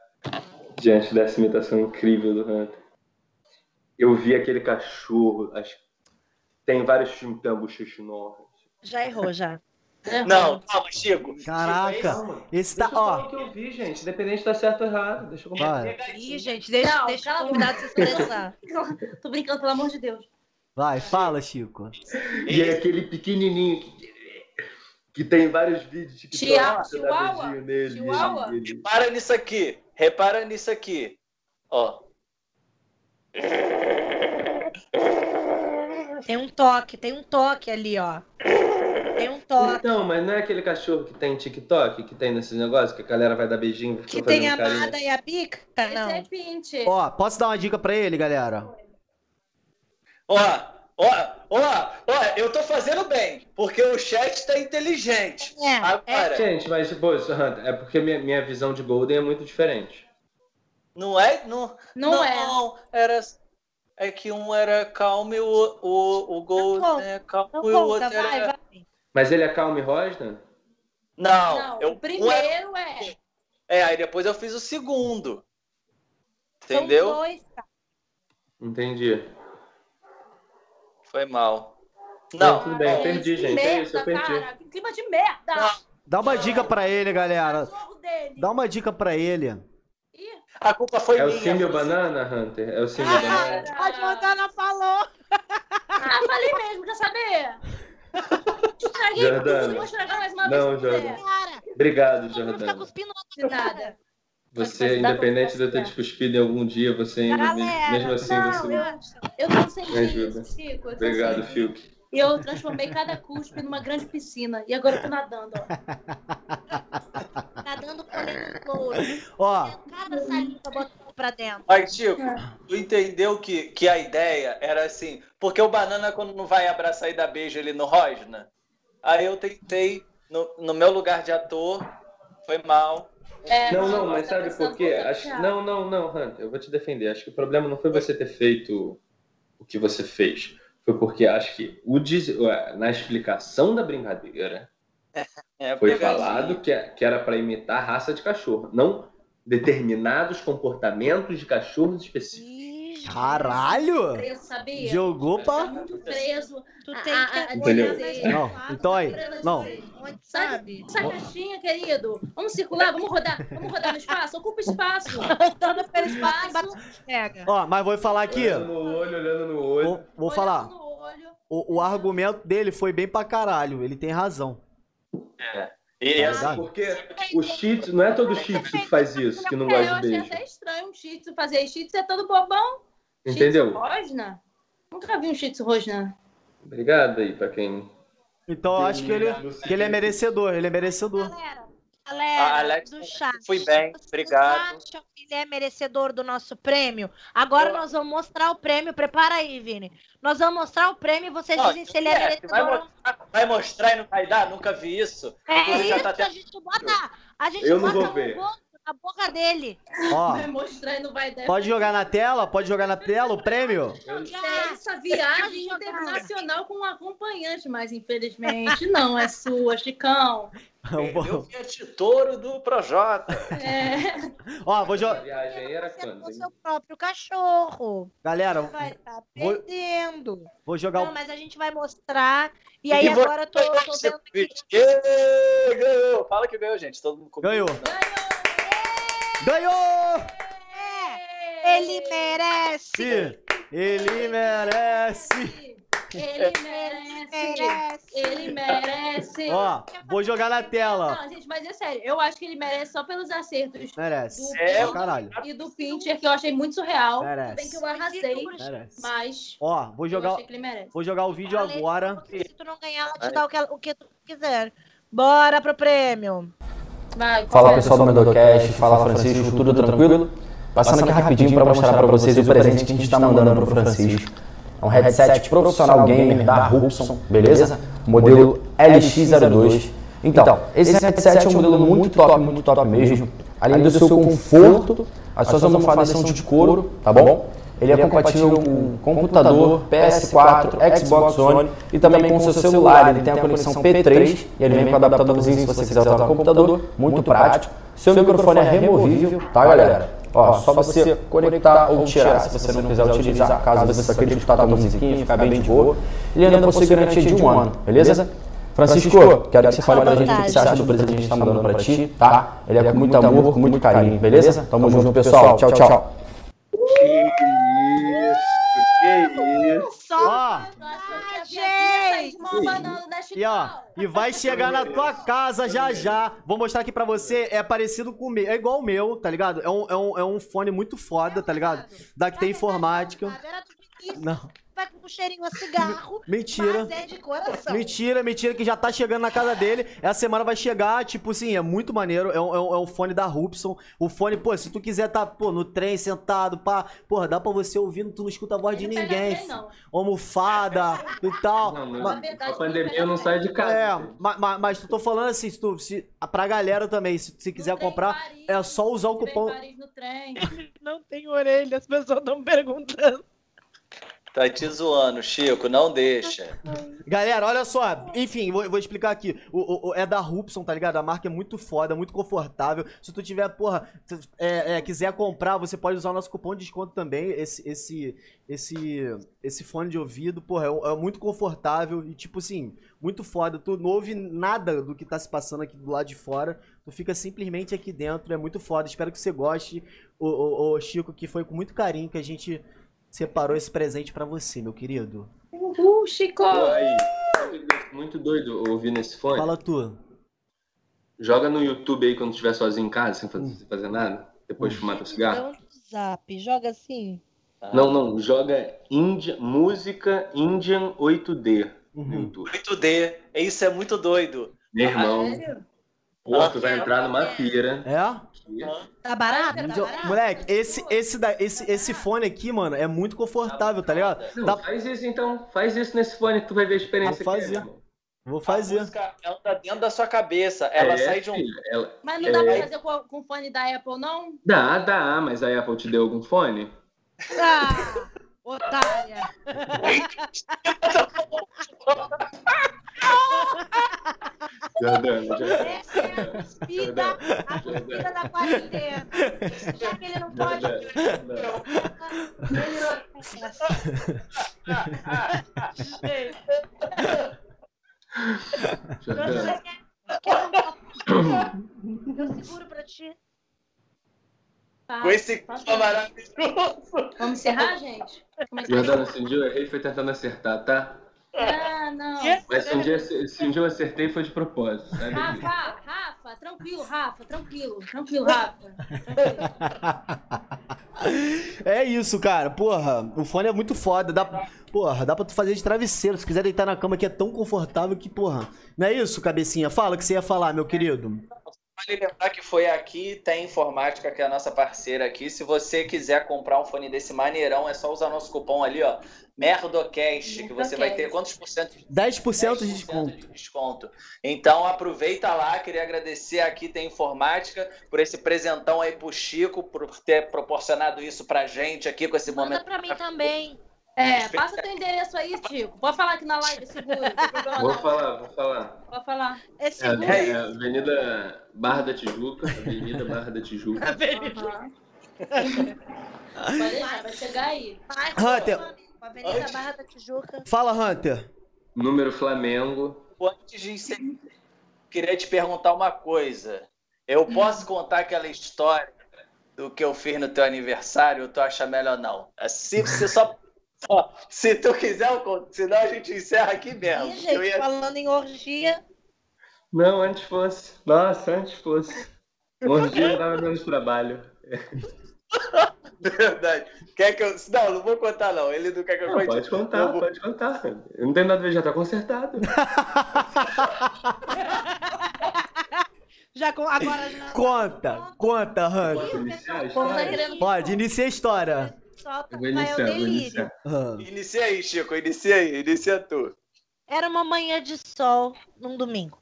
Diante dessa imitação incrível do Hunter. Eu vi aquele cachorro. Acho... Tem vários filmes que tem. Já errou, já. Não, calma, Chico. Caraca, Calma. esse tá. Ó, o que eu vi, gente. Independente de estar certo ou errado. Deixa eu vai, Ih, gente, deixa, Não, deixa o a convidado se expressar. Tô brincando, pelo amor de Deus. vai, fala, Chico. E é aquele pequenininho que, que tem vários vídeos de Chihuahua, nele. Chihuahua. ele- ele- Repara nisso aqui. Repara nisso aqui. Ó. Tem um toque, tem um toque ali, ó. Tem um toque. Então, mas não é aquele cachorro que tem TikTok, que tem nesses negócios, que a galera vai dar beijinho Que tem a carinho? nada e a pica? Esse Não. é Pinte. Ó, posso dar uma dica pra ele, galera? Ó, ó, ó, ó, eu tô fazendo bem, porque o chat tá inteligente. É, Agora, Gente, mas, pô, isso, Hunter, é porque minha, minha visão de Golden é muito diferente. não é? Não, Não, é. Não, era. É que um era calmo e o, o, o Gol Não conta, é calmo Não e o outro vai, era. vai. Mas ele é calmo e rosna? Não, Não, eu, o um era- primeiro é. É, aí depois eu fiz o segundo. São Entendeu? dois, cara. Entendi. Foi mal. Não, Não, tudo bem, eu Gente, perdi, gente. É isso, eu merda, perdi. cara. Que clima de merda. Não. Dá uma dica pra ele, galera. Dá uma dica pra ele. A culpa foi É o minha. símbio foi- banana, Hunter? É o símbio Ah, banana? a Jordana falou. Ah, falei mesmo, quer saber? Estraguei Jordana. tudo, vou estragar mais uma vez. Não, se puder. Jordana. Obrigado, Jordana. cuspindo na De nada. Você, independente de eu ter te cuspido em algum dia, você ainda, Galera, mesmo assim, não, você eu, eu não senti Me ajuda. isso, Chico. Obrigado, sentindo. Fiuk. E eu transformei cada cuspe numa grande piscina. E agora eu tô nadando, ó. Nadando colhendo louro. Ó, Cada saliva botando pra dentro. Mas, Chico, tu entendeu que, que a ideia era assim, porque o banana, quando não vai abraçar e dar beijo ali no Rosna, aí eu tentei, no, no meu lugar de ator, foi mal. É, Não, não, mas sabe por quê? Acho... Não, não, não, Hunter, eu vou te defender. Acho que o problema não foi você ter feito o que você fez. Foi porque acho que o des- na explicação da brincadeira É, foi falado que, que era para imitar raça de cachorro, não determinados comportamentos de cachorros específicos. Caralho! Preso, sabia? Jogou Tá pra. muito preso. Tu A- tem que Entendeu? Não, então aí, não. Sabe? Essa caixinha, querido. Vamos circular, vamos rodar. Vamos rodar no espaço. Ocupa espaço. Dando pelo espaço, pega. Ó, mas vou falar aqui. Olhando no olho, olhando no olho. Vou, vou falar. O, o argumento dele foi bem pra caralho. Ele tem razão. E Tá assim, ligado? Porque o tzu, não é todo shih tzu que faz isso, que não É, eu gosta de achei beijo. até estranho um tzu fazer tzu é todo bobão. Entendeu? rosna? Nunca vi um shih tzu rosna. Obrigado aí pra quem. Então eu acho que ele, que ele é merecedor. Ele é merecedor. Galera, A galera Alex, do chat. fui bem, vocês obrigado. acham que ele é merecedor do nosso prêmio? Agora Eu- nós vamos mostrar o prêmio. Prepara aí, Vini. Nós vamos mostrar o prêmio e vocês dizem se ele é vai, merecedor não. mostrar, vai mostrar e não vai dar? Nunca vi isso. É Inclusive, já isso, tá a gente bota, a gente Eu não bota vou ver. um na boca dele. Ó, Vai mostrar e não vai dar. pode jogar na tela? Pode jogar na tela o prêmio? É essa viagem internacional com um acompanhante, mas infelizmente não é sua, Chicão. Eu vi a Titoro do Projota. É. Ó, vou A jogar. hein? seu próprio cachorro. Galera, Vai estar Vou- perdendo. vou jogar Não, o. mas a gente vai mostrar. E aí E agora eu tô, tô vendo que. Ganhou! Fala que ganhou, gente. Todo mundo comigo. Ganhou. Ganhou! É, ele merece. Ele merece. Ele merece. Merece. Ele merece. Ó, vou jogar na tela. Não, gente, mas é sério, eu acho que ele merece só pelos acertos Merece. do É, Pedro caralho. e do Pinter, que eu achei muito surreal. Merece. Bem que eu arrasei, Merece. mas Ó, vou eu jogar, achei que ele merece. vou jogar o vídeo Ale, agora. Se tu não ganhar, ela te dá o que, o que tu quiser. Bora pro prêmio. Vai, Fala começa. pessoal do Mendocast, fala Francisco, tudo tranquilo? Passando aqui rapidinho para mostrar para vocês o presente que a gente está mandando para o Francisco. É um headset profissional gamer da Rupson, beleza? Modelo LX02. Então, esse headset é um modelo muito top, muito top mesmo. Além do seu conforto, as suas almofadas são de couro, tá bom? Ele é compatível com computador, PS4, Xbox One e também com o seu celular. Ele tem a conexão P3 e ele vem com adaptadorzinho se você quiser usar no computador, muito prático. Seu microfone é removível, tá galera? Ó, só você conectar ou tirar se você não quiser utilizar, caso você só queira escutar a musiquinha e ficar bem de boa. Ele ainda possui garantia de um ano, beleza? Francisco, quero que você fale pra gente o que você acha do presente que a gente tá mandando pra ti, tá? Ele é com muito amor, com muito carinho, beleza? Tamo junto, pessoal. Tchau, tchau. Que isso, que isso. Só Ó, gente. e ó, e vai chegar na tua casa já já. Vou mostrar aqui pra você, é parecido com o meu, é igual o meu, tá ligado? É um, é um, é um fone muito foda, tá ligado? Da que tem informática. Não, Vai com um cheirinho a cigarro. mentira. Mas é de coração. Mentira, mentira, que já tá chegando na casa dele. Essa semana vai chegar, tipo assim, é muito maneiro. É um, é um, é um fone da Rupson. O fone, pô, se tu quiser tá, pô, no trem, sentado, pá, porra, dá pra você ouvindo, tu não escuta a voz de ninguém. fi. Não. Almofada e tal. Não, Ma- mas verdade, a pandemia não sai de casa. É, ma- ma- mas, tu tô falando assim, se tu, se, pra galera também, se, se quiser No comprar, Paris, é só usar o cupom. Paris, no trem. Não tem orelha, as pessoas estão perguntando. Tá te zoando, Chico. Não deixa. Galera, olha só. Enfim, vou, vou explicar aqui. O, o- é da Rupson, tá ligado? A marca é muito foda, muito confortável. Se tu tiver, porra, é, é, quiser comprar, você pode usar o nosso cupom de desconto também. Esse, esse, esse, esse fone de ouvido, porra, é, é muito confortável e, tipo assim, muito foda. Tu não ouve nada do que tá se passando aqui do lado de fora. Tu fica simplesmente aqui dentro. É muito foda. Espero que você goste. O, o, o Chico, que foi com muito carinho que a gente separou esse presente pra você, meu querido. Uhul, Chico! Aí, muito doido ouvir nesse fone. Fala tu. Joga no YouTube aí quando estiver sozinho em casa, sem fazer, sem fazer nada. depois de fumar teu cigarro? Zap, joga assim. Tá? Não, não, joga Índia, música Indian 8D no Uhum. YouTube. 8D. Isso é muito doido. Meu irmão, Sério? pô, tu vai entrar numa pira. É? aqui. Tá barato? Tá barato? moleque, esse, esse, da, esse, esse fone aqui, mano, é muito confortável, tá ligado? Não, Dá- faz isso então, faz isso nesse fone que tu vai ver a experiência Vou é, fazer. irmão. Vou A fazer. música ela tá dentro da sua cabeça. Ela É, sai de um. filho, ela- Mas não dá pra É. fazer com, com fone da Apple, não? Dá, dá, mas a Apple te deu algum fone? Ah, otária. Jordana, Jordana. Essa é a cuspida, a cuspida da quarentena. Já que ele não pode. Ele Jordana. Eu seguro pra ti. Tá. Com esse Tá clima maravilhoso. Vamos encerrar, gente? É Jordana, se um dia eu errei, foi tentando acertar, tá? Ah, não. Mas se um dia, se um dia eu acertei, foi de propósito, sabe? Rafa, Rafa, tranquilo, Rafa, tranquilo, tranquilo, Rafa. É isso, cara. Porra, o fone é muito foda. Dá, porra, dá pra tu fazer de travesseiro. Se quiser deitar na cama que é tão confortável que, porra. Não é isso, cabecinha? Fala o que você ia falar, meu querido. Vale lembrar que foi aqui, tem informática, que é a nossa parceira aqui. Se você quiser comprar um fone desse maneirão, é só usar nosso cupom ali, ó. Merdocast, que você vai ter quantos por cento? 10% de 10% desconto. de desconto. Então aproveita lá, queria agradecer aqui tem informática por esse presentão aí pro Chico, por ter proporcionado isso pra gente aqui com esse Manda momento. pra mim também. É, passa teu endereço aí, Chico. Pode falar aqui na live, problema Vou falar, vou falar. Pode falar. É É, seguro. é Avenida Barra da Tijuca, Avenida Barra da Tijuca. Aham. Pode deixar, vai chegar aí. Hunter. Avenida Barra da Tijuca. Fala, Hunter. Número Flamengo. Antes de encerrar, queria te perguntar uma coisa. Eu posso contar aquela história do que eu fiz no teu aniversário ou tu acha melhor não? Se você só. Se tu quiser, eu conto. Senão a gente encerra aqui mesmo. Ih, Eu gente, ia- falando em orgia. Não, antes fosse. Nossa, antes fosse. Dia dava menos trabalho. Verdade. Quer que eu. Não, não vou contar, não. Ele não quer que eu Não, conte. pode contar, Eu vou- pode contar. Eu não tenho nada a ver, já tá consertado. Já com, agora já. Conta, conta, Hunter. Posso iniciar a Tá história? querendo- Pode, inicia a história. Eu vou iniciar, vou iniciar. Ah. Inicia aí, Chico. Inicia aí. Inicia tu. Era uma manhã de sol num domingo.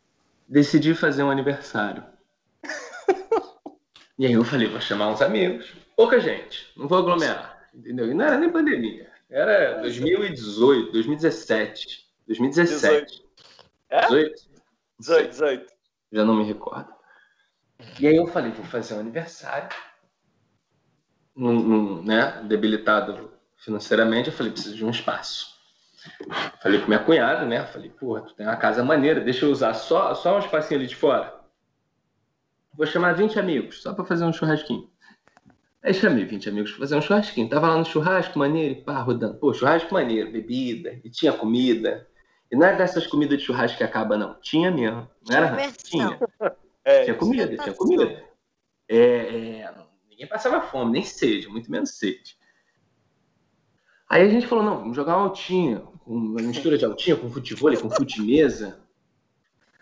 Decidi fazer um aniversário. E aí eu falei, vou chamar uns amigos. Pouca gente, não vou aglomerar. Entendeu? E não era nem pandemia. Era 2018, 2017. 2017. É? 18? 18, 18. Já não me recordo. E aí eu falei, vou fazer um aniversário. Num, num, né, debilitado financeiramente, eu falei, preciso de um espaço. Falei com minha cunhada, né? Falei, porra, tu tem uma casa maneira, deixa eu usar só, só um espacinho ali de fora. Vou chamar 20 amigos, só pra fazer um churrasquinho. Aí chamei 20 amigos pra fazer um churrasquinho. Tava lá no churrasco maneiro, e pá, rodando. Pô, churrasco maneiro, bebida, e tinha comida. E não era dessas comidas de churrasco que acaba, não. Tinha mesmo. Não era Diversão. Tinha. É, Tinha comida, tinha comida. É, é, ninguém passava fome, nem sede, muito menos sede. Aí a gente falou, não, vamos jogar uma altinha, uma mistura de altinha com futebol, com fute-mesa.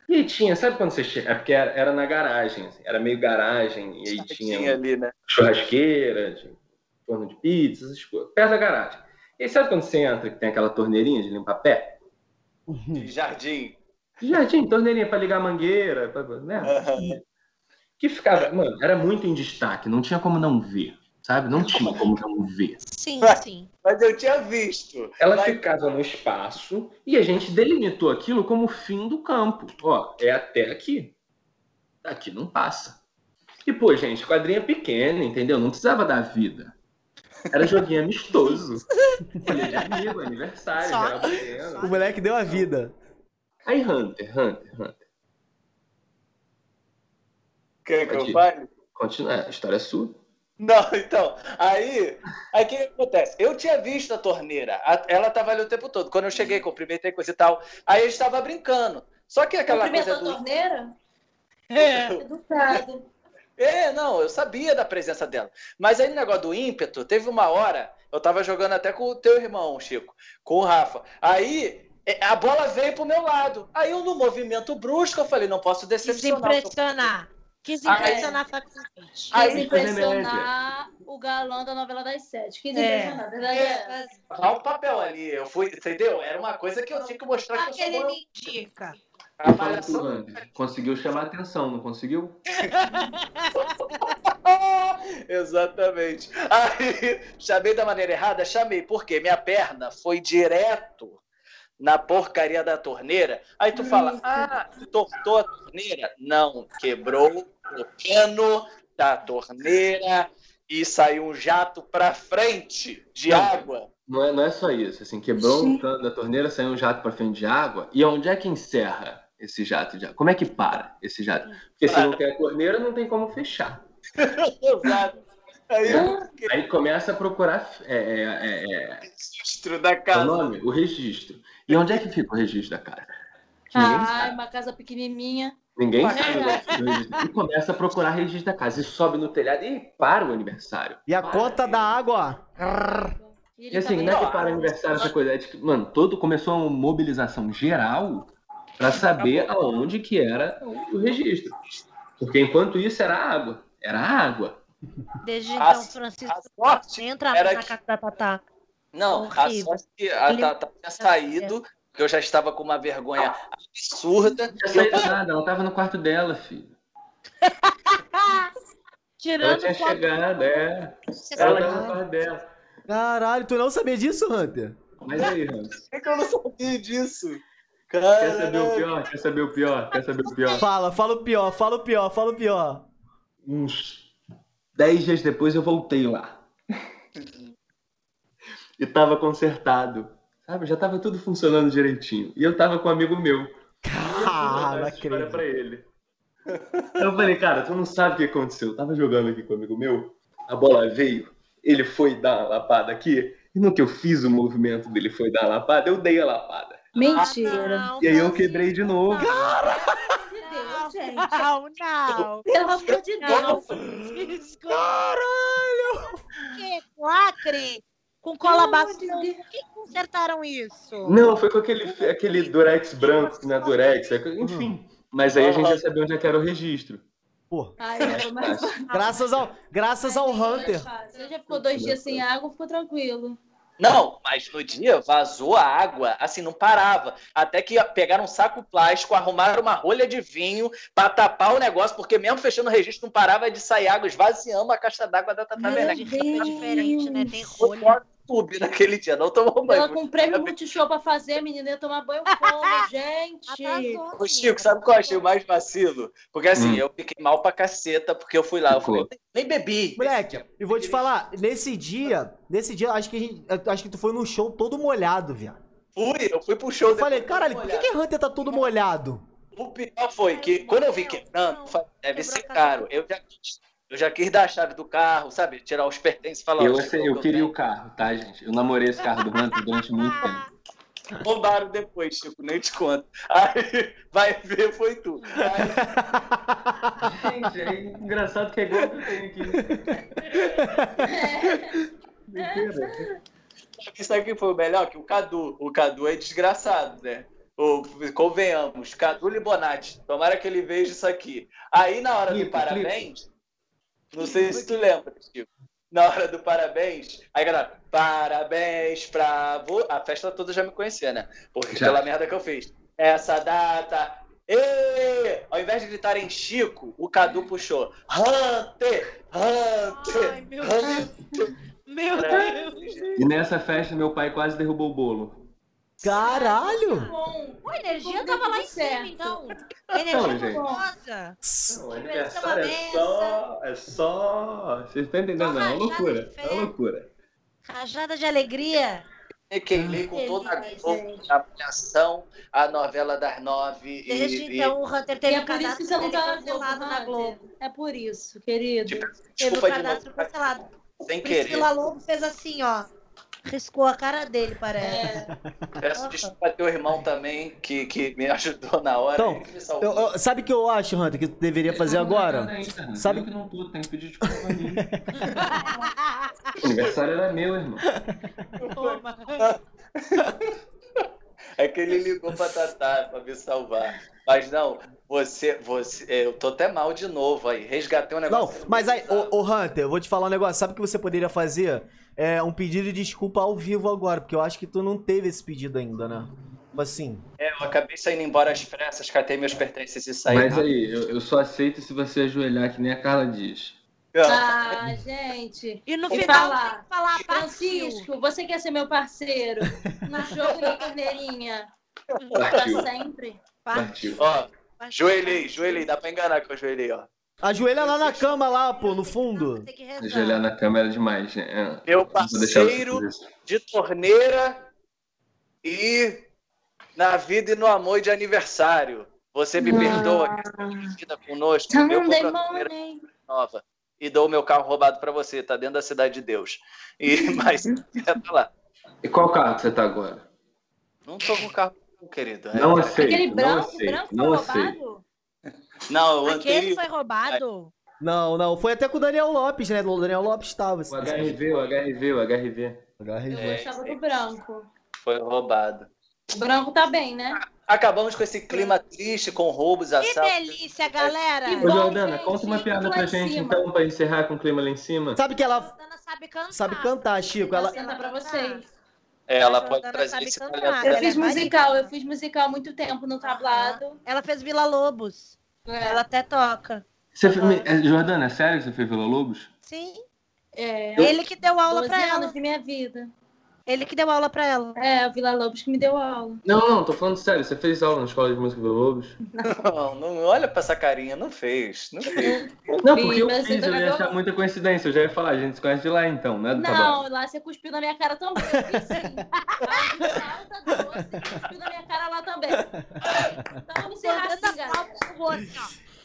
E aí tinha, sabe quando você chega? É porque era, era na garagem, assim, era meio garagem, e aí tinha, tinha ali, né? churrasqueira, tinha forno de pizza, essas coisas, perto da garagem. E aí sabe quando você entra que tem aquela torneirinha de limpar pé? De jardim. Já tinha torneirinha pra ligar a mangueira, pra- né? Aham. que ficava, mano, era muito em destaque, não tinha como não ver, sabe? Não tinha como não ver. Sim, sim. Mas eu tinha visto. Ela Mas- ficava no espaço e a gente delimitou aquilo como o fim do campo. Ó, é até aqui. Daqui não passa. E, pô, gente, quadrinha pequena, entendeu? Não precisava dar vida. Era joguinho amistoso. Falei de amigo, aniversário, Só. O moleque deu a vida. Aí, Hunter, Hunter, Hunter. Quer que eu fale? Continua, a história é sua. Não, então, aí, aí o que acontece? Eu tinha visto a torneira, a- ela tava ali o tempo todo. Quando eu cheguei, cumprimentei, coisa e tal, aí a gente tava brincando. Só que aquela Cumprimentou coisa a do. torneira? É. Educado. É, não, eu sabia da presença dela. Mas aí no negócio do ímpeto, teve uma hora, eu tava jogando até com o teu irmão, Chico, com o Rafa. Aí é, a bola veio pro meu lado. Aí eu, no movimento brusco, eu falei, não posso decepcionar. impressionar. Quis impressionar facilmente. Quis impressionar o galã da novela das sete. Quis É. impressionar, verdade é. Dá o papel ali. Eu fui, entendeu? Era uma coisa que eu tinha que mostrar que eu sou Aquele bom. me indica. A Eu falo pro malhação- Hunter, Conseguiu chamar atenção, não conseguiu? Exatamente. Aí, chamei da maneira errada? Chamei, porque minha perna foi direto na porcaria da torneira. Aí tu fala, ah, tortou a torneira? Não, quebrou o cano da torneira e saiu um jato pra frente de Não. água. Não é, não é só isso. Assim, quebrou um cano da torneira, saiu um jato para frente de água. E onde é que encerra esse jato de água? Como é que para esse jato? Porque se não tem a torneira, não tem como fechar. Exato. Aí fiquei Aí começa a procurar é, é, é, é, registro da é o casa. nome? O registro. E onde é que fica o registro da casa? Que Ai, sabe. uma casa pequenininha. Ninguém Ué. sabe. é o registro. E começa a procurar registro da casa. E sobe no telhado e para o aniversário. E a Para. conta da água, ó. E E ele assim, não é que para o aniversário essa coisa. É de que, mano, todo começou uma mobilização geral pra saber aonde que era o registro. Porque enquanto isso era água. Era água. Desde A- então, Francisco A sorte entra era na que- casa da Tatá. Não, a Horrível. sorte que a Ele- Tata tinha saído, porque eu já estava com uma vergonha absurda. Não tinha saído nada, ela tava no quarto dela, filho. Ela Tirando tinha foto chegado, é. Ela tava no quarto dela. Caralho, tu não sabia disso, Hunter? Mas aí, Hans, Por que eu não sabia disso? quer saber o pior? Quer saber o pior? Quer saber o pior? Fala, fala o pior, fala o pior, fala o pior. Uns 10 dias depois eu voltei lá. E tava consertado. Sabe? Já tava tudo funcionando direitinho. E eu tava com um amigo meu. Ah, Eu história acredito. pra ele. Eu falei, cara, tu não sabe o que aconteceu. Eu tava jogando aqui com um amigo meu, a bola veio, ele foi dar uma lapada aqui, e no que eu fiz o movimento dele foi dar uma lapada, eu dei a lapada. Mentira. Não, E aí eu quebrei de novo. Meu Deus, gente. Não, não. Pelo amor de Deus. Caralho! Que lacre. Com cola de bastante. Por que consertaram isso? Não, foi com aquele, aquele Durex branco, né? Durex, enfim. Mas aí a gente já sabia onde é que era o registro. Pô, Ai, mais graças ao, graças ao Hunter. Você já ficou dois dias sem água, ficou tranquilo. Não, mas no dia vazou a água, assim, não parava. Até que pegaram um saco plástico, arrumaram uma rolha de vinho pra tapar o negócio, porque mesmo fechando o registro não parava de sair água, esvaziando a caixa d'água da Tata Meu Werneck. Hoje foi diferente, né? Tem rolha. Tube naquele dia, não tomou Ela banho. com prêmio multishow pra fazer, menina ia tomar banho como, gente. Atrasou, Ô, Chico, sabe qual eu achei o mais vacilo? Porque assim, Hum. eu fiquei mal pra caceta, porque eu fui lá, eu falei, nem bebi. Moleque, e vou te falar, nesse dia, nesse dia, acho que a gente, acho que tu foi no show todo molhado, viado. Fui, eu fui pro show. Eu falei, caralho, por que, que Hunter tá todo molhado? O pior foi que quando eu vi quebrando, eu falei, deve ser caro. Eu já, quis- eu já quis dar a chave do carro, sabe? Tirar os pertences e falar. Eu, Chico, eu queria tenho. o carro, tá, gente? Eu namorei esse carro do Hunter durante muito tempo. Roubaram depois, Chico, nem te conto. Aí, vai ver, foi tu. Aí, Gente, é engraçado que é igual que eu tenho aqui. Mentira. Isso aqui foi o melhor, que o Cadu. O Cadu é desgraçado, né? O, convenhamos, Cadu Libonati. Tomara que ele veja isso aqui. Aí, na hora do Clipa, parabéns, não sei se tu lembra, Chico. Na hora do parabéns, aí galera, parabéns pra você. A festa toda já me conhecia, né? Porque Já. pela merda que eu fiz. Essa data. Ê! Ao invés de gritarem Chico, o Cadu puxou. Hunter! Hunter! Ai, meu Hunter! Meu Pra- Deus. E nessa festa, meu pai quase derrubou o bolo. Caralho! Bom, A energia Tudo tava lá em certo. cima, então. Energia Não, gente. gostosa. Não, aniversário é só. É só. Vocês estão entendendo? Não, é uma loucura. É uma loucura. Rajada de alegria. Requeimei com toda a Globo, a Malhação, a novela das nove. e- Desde e, então o Hunter E teve é isso cadastro que você não dele tá cancelado na Hunter. Globo. É por isso, querido. Tipo, Teve o cadastro cancelado. sem querer. Priscila Lobo fez assim, ó. Riscou a cara dele, parece. É, Peço desculpa teu irmão também, que, que me ajudou na hora. Então. Eu- eu- sabe o que eu acho, Hunter, que tu deveria fazer agora? Sabe- Sabe que não tô, tem que pedir desculpa. O aniversário era meu, irmão. É que ele ligou pra Tatá pra me salvar. Mas não, você, você. Eu tô até mal de novo aí. Resgatei um Não, negócio. mas aí, ô, ô Hunter, eu vou te falar um negócio. Sabe o que você poderia fazer? É um pedido de desculpa ao vivo agora, porque eu acho que tu não teve esse pedido ainda, né? Tipo assim. É, eu acabei saindo embora às pressas, catei meus pertences e saí. Mas aí, eu, eu só aceito se você ajoelhar que nem a Carla diz. Ah, gente. E no E final falar, tem que falar Francisco, você quer ser meu parceiro no jogo da carneirinha? Pra Partiu. sempre. Partiu. Ó, joelhei, joelhei. Dá pra enganar que eu joelhei, ó. Ajoelha lá na cama, lá, pô, no fundo. Tem que rezar. Ajoelhar na cama era demais, né? É, Meu não parceiro de torneira e na vida e no amor de aniversário. Você me perdoa que você dividida conosco. Sunday compra a torneira nova. E dou o meu carro roubado pra você. Tá dentro da cidade de Deus. E, mas, é, tá lá. E qual carro você tá agora? Não tô com carro, querido. Não é- aceito, Aquele não branco, aceito, branco não aceito. roubado? Não, eu Aquele andei. foi roubado? Não, não, foi até com o Daniel Lopes, né? O Daniel Lopes tava. O HRV, o HRV, o HRV. Eu HRV. gostava do branco. Foi roubado. O branco tá bem, né? Acabamos com esse clima triste, com roubos, Que assaltos. delícia, galera! Que Ô, bom, Jordana, gente, conta uma piada pra gente, cima. então, pra encerrar com o clima lá em cima. Sabe que A ela Jordana sabe cantar. sabe cantar, Chico? Ela, Vou cantar pra vocês. É, ela pode trazer esse cantar. Eu fiz é musical, eu fiz musical há muito tempo no tablado. Ela fez Vila Lobos. Ela até toca. Você me- é, Jordana, é sério que você fez Vila Lobos? Sim. É, Ele que deu aula 12 pra ela. anos de minha vida. Ele que deu aula pra ela. É, o Vila Lobos que me deu aula. Não, não, tô falando sério. Você fez aula na escola de música Vila Lobos? Não, não olha pra essa carinha, não fez. Não fez. Não, porque eu mas fiz, eu eu ia achar muita coincidência. Eu já ia falar, a gente se conhece de lá então, né? Tablado. Não, lá você cuspiu na minha cara também. Eu fiz sim. A alta doce, você cuspiu na minha cara lá também. Então vamos encerrar Jordana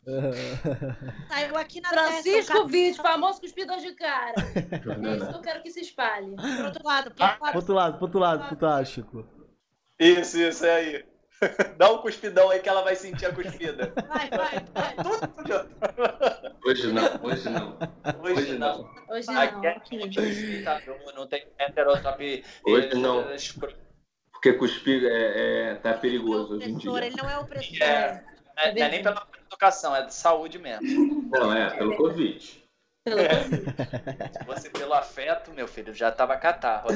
Saiu aqui na Francisco testa. Vídeo, famoso cuspidor de cara. É isso que Jordana. eu quero que se espalhe. Pro outro lado, pro lado. outro lado, pro outro lado, pro outro lado, Chico. Isso, isso, é aí. Dá um cuspidão aí que ela vai sentir a cuspida. Vai, vai, vai. Hoje não, hoje não. Hoje não. Hoje não. Aqui é respeitador, não tem heterotop. Hoje não. eh, Porque cuspir é, é- tá perigoso hoje em dia. ele não é opressor. É, não é, não é nem pela educação, é de saúde mesmo. Não, é, pelo Covid. Covid. Se fosse pelo afeto, meu filho, já tava catarro.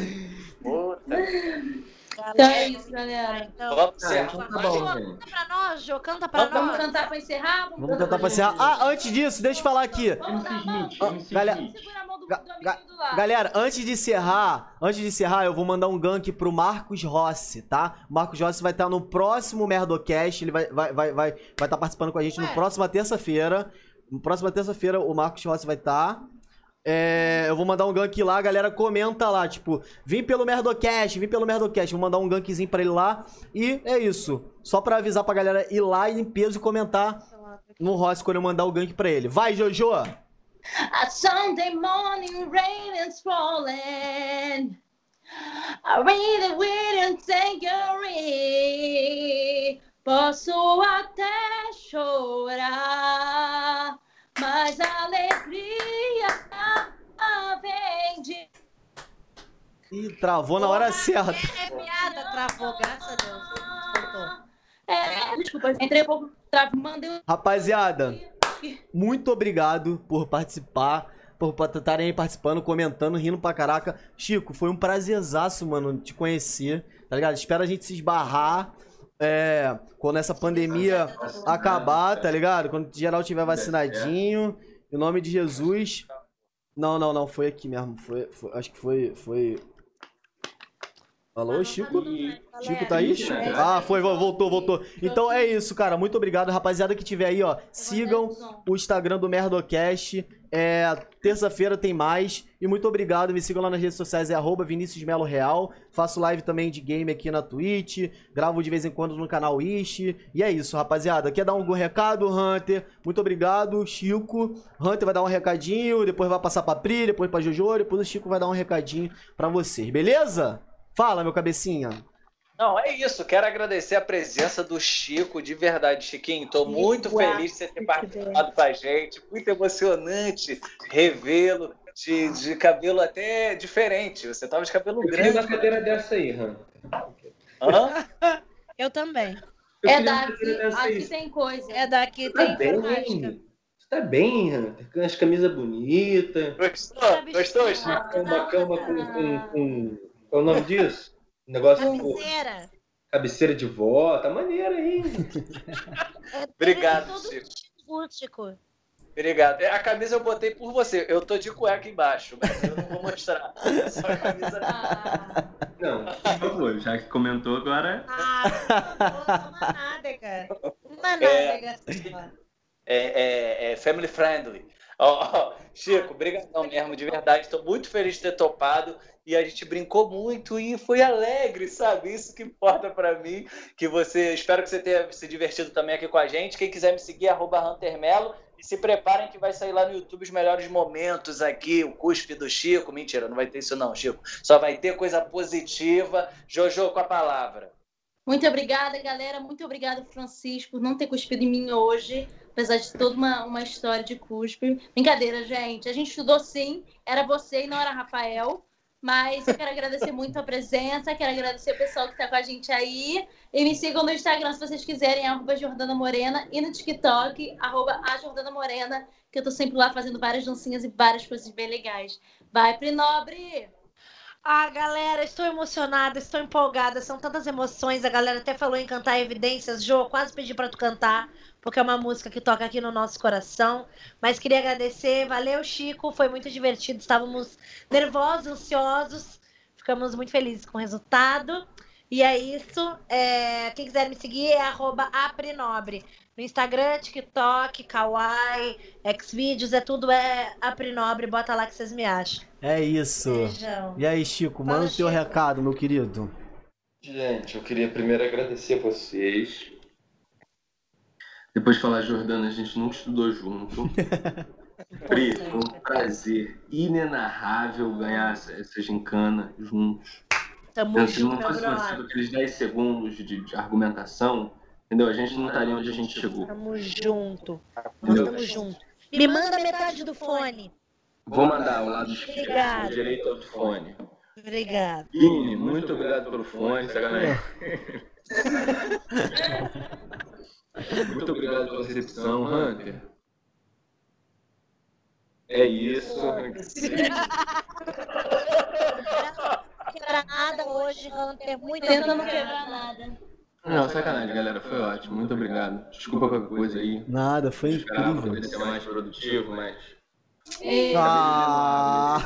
Puta. Então é isso, galera. Então, Vamos encerrar. então tá Jô, bom, canta pra nós, Jô, canta pra Vamos nós. cantar pra encerrar? Vamos cantar pra encerrar. Ah, antes disso, deixa eu falar aqui. Vamos dar a mão. Galera- Smith. Segura a mão do, do Ga- amiguinho ga- do lado. Galera, antes de encerrar, antes de encerrar, eu vou mandar um gank pro Marcos Rossi, tá? O Marcos Rossi vai estar no próximo Merdocast, ele vai estar vai, vai, vai, vai tá participando com a gente Ué. no próxima terça-feira. No próxima terça-feira o Marcos Rossi vai estar. É, eu vou mandar um gank lá, a galera comenta lá, tipo, vim pelo Merdocast, vim pelo Merdocast, vou mandar um gankzinho pra ele lá. E é isso. Só pra avisar pra galera ir lá em peso e comentar no Rossi quando eu mandar o gank pra ele. Vai, Jojo! A Sunday morning rain is falling. I really wouldn't take your. Posso até chorar, mas a alegria vem de. Ih, travou na hora certa. É piada, travou, graças a Deus. Voltou. É, desculpa, entrei um pouco. Mandei um. Rapaziada, muito obrigado por participar, por estarem aí participando, comentando, rindo pra caraca. Chico, foi um prazerzaço, mano, te conhecer, tá ligado? Espero a gente se esbarrar é, quando essa pandemia acabar, tá ligado? Quando geral tiver vacinadinho, em nome de Jesus. Não, não, não, foi aqui mesmo. Foi, foi- acho que foi, foi. Alô, Chico? Chico tá aí? Chico? Ah, foi, vo- voltou, voltou. Então é isso, cara. Muito obrigado, rapaziada que tiver aí, ó. Sigam o Instagram do Merdocast. É, Terça-feira tem mais. E muito obrigado. Me sigam lá nas redes sociais, é arroba Real. Faço live também de game aqui na Twitch. Gravo de vez em quando no canal Ishi. E é isso, rapaziada. Quer dar algum recado, Hunter? Muito obrigado, Chico. Hunter vai dar um recadinho, depois vai passar pra Pri, depois pra Jojo, depois o Chico vai dar um recadinho pra vocês, beleza? Fala, meu cabecinha. Não, é isso. Quero agradecer a presença do Chico, de verdade, Chiquinho. Estou muito feliz de você ter participado com a gente. Muito emocionante revê-lo de, de cabelo até diferente. Você tava de cabelo Eu grande. queria uma cadeira dessa aí, Han. Hã? Eu também. Eu É daqui, dessa aí. aqui tem coisa. É daqui, Tá tem bem, informática. Você tá bem, Hunter. Com as camisas bonitas. Gostou? Gostou, Chico? Uma cama com, com, com... Qual é o nome disso? Negócio com Cabeceira. cabeceira de vó. Tá maneiro aí. É Obrigado, Chico. rústico. Obrigado. É, A camisa eu botei por você. Eu tô de cueca embaixo, mas eu não vou mostrar. É só a camisa. Ah, Não, por favor, já que comentou agora. Ah, não uma nádega. Uma É. nádega. É, é- é family friendly. Ó, ó, Chico, obrigadão mesmo, de verdade. Estou muito feliz de ter topado e a gente brincou muito e foi alegre, sabe? Isso que importa para mim. Que você, espero que você tenha se divertido também aqui com a gente. Quem quiser me seguir, arroba Hunter Melo. E se preparem que vai sair lá no YouTube os melhores momentos aqui, o cuspe do Chico. Mentira, não vai ter isso não, Chico. Só vai ter coisa positiva. Jojo, com a palavra. Muito obrigada, galera. Muito obrigada, Francisco, por não ter cuspido em mim hoje. Apesar de toda uma, uma história de cuspe. Brincadeira, gente. A gente estudou sim. Era você e não era Rafael. Mas eu quero agradecer muito a presença. Quero agradecer o pessoal que está com a gente aí. E me sigam no Instagram se vocês quiserem, arroba Jordana Morena. E no TikTok, arroba a Jordana Morena. Que eu tô sempre lá fazendo várias dancinhas e várias coisas bem legais. Vai, Prinobre! Ah, galera, estou emocionada, estou empolgada, são tantas emoções. A galera até falou em cantar Evidências. Jô, quase pedi para tu cantar, porque é uma música que toca aqui no nosso coração. Mas queria agradecer, valeu, Chico, foi muito divertido. Estávamos nervosos, ansiosos, ficamos muito felizes com o resultado. E é isso. É, Quem quiser me seguir é arroba aprinobre. No Instagram, TikTok, Kawaii, Xvideos, é tudo é aprinobre. Bota lá que vocês me acham. É isso. Beijão. E aí, Chico, Fala, manda o teu recado, meu querido. Gente, eu queria primeiro agradecer a vocês. Depois falar, Jordana, a gente nunca estudou junto. Pri, foi um prazer inenarrável ganhar essa, essa gincana juntos. Tamo Então, se não junto, fosse sido aqueles 10 segundos de, de argumentação, entendeu? A gente não estaria onde a gente chegou. Tamo junto. Nós estamos juntos. Me manda metade do fone. Vou mandar o lado esquerdo, o direito do fone. Obrigada. Ine, muito obrigado pelo fone, sacanagem. Muito obrigado pela recepção, Hunter. É isso. Quebra nada hoje, Hunter. Muito Tenta não quebrar nada. Não, sacanagem, galera. Foi ótimo. Muito obrigado. Desculpa qualquer coisa aí. Nada, foi Esperava incrível. poder ser mais produtivo, mas. E- Ah,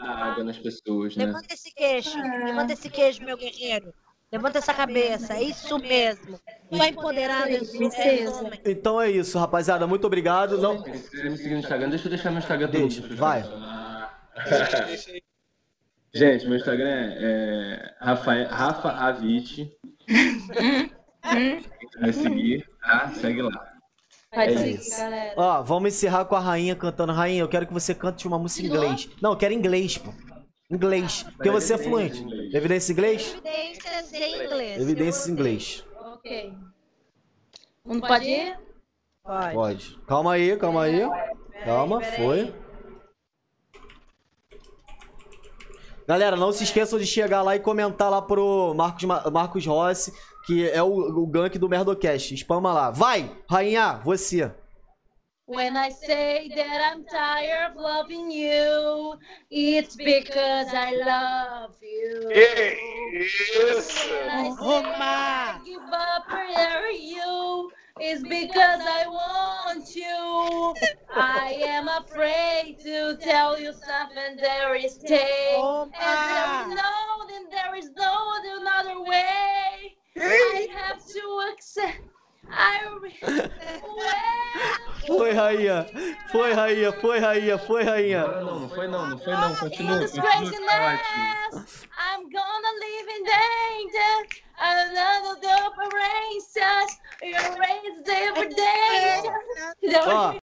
água nas pessoas, né? Levanta esse queixo. Levanta esse queixo, meu guerreiro. Levanta essa cabeça. É isso mesmo. Tô empoderado. Sou Princesa. então é isso, rapaziada. Muito obrigado. Não... Se quiser me seguir no Instagram, deixa eu deixar meu Instagram todo Deixa, vai. Gente, meu Instagram é Rafael, Rafa Avite. Vai seguir, tá? Segue lá. Pode É seguir, isso. galera. Ó, vamos encerrar com a rainha cantando. Rainha, eu quero que você cante uma música em inglês. Não, eu quero inglês, pô. Inglês. Porque você é fluente. Evidência em inglês? Evidências em inglês. Evidências em inglês. Ok. Mundo pode ir? Pode. Pode. Calma aí, calma aí. Calma, foi. Galera, não se esqueçam de chegar lá e comentar lá pro Marcos, Ma- Marcos Rossi, que é o, o gank do Merdocast. Spama lá. Vai, rainha, você. When I say that I'm tired of loving you, it's because I love you. Que isso! When I oh, say Roma! I give up for you, it's because I want you. I am afraid to tell you something there is stay. Oh, and there is no, then there is no another way. I have to accept. I re- well, Foi, rainha. Foi, rainha. Foi, rainha. Foi, rainha. Não, não foi não, não foi não. Continua, I'm gonna live in danger. Another operations, you're raised every day. Ó,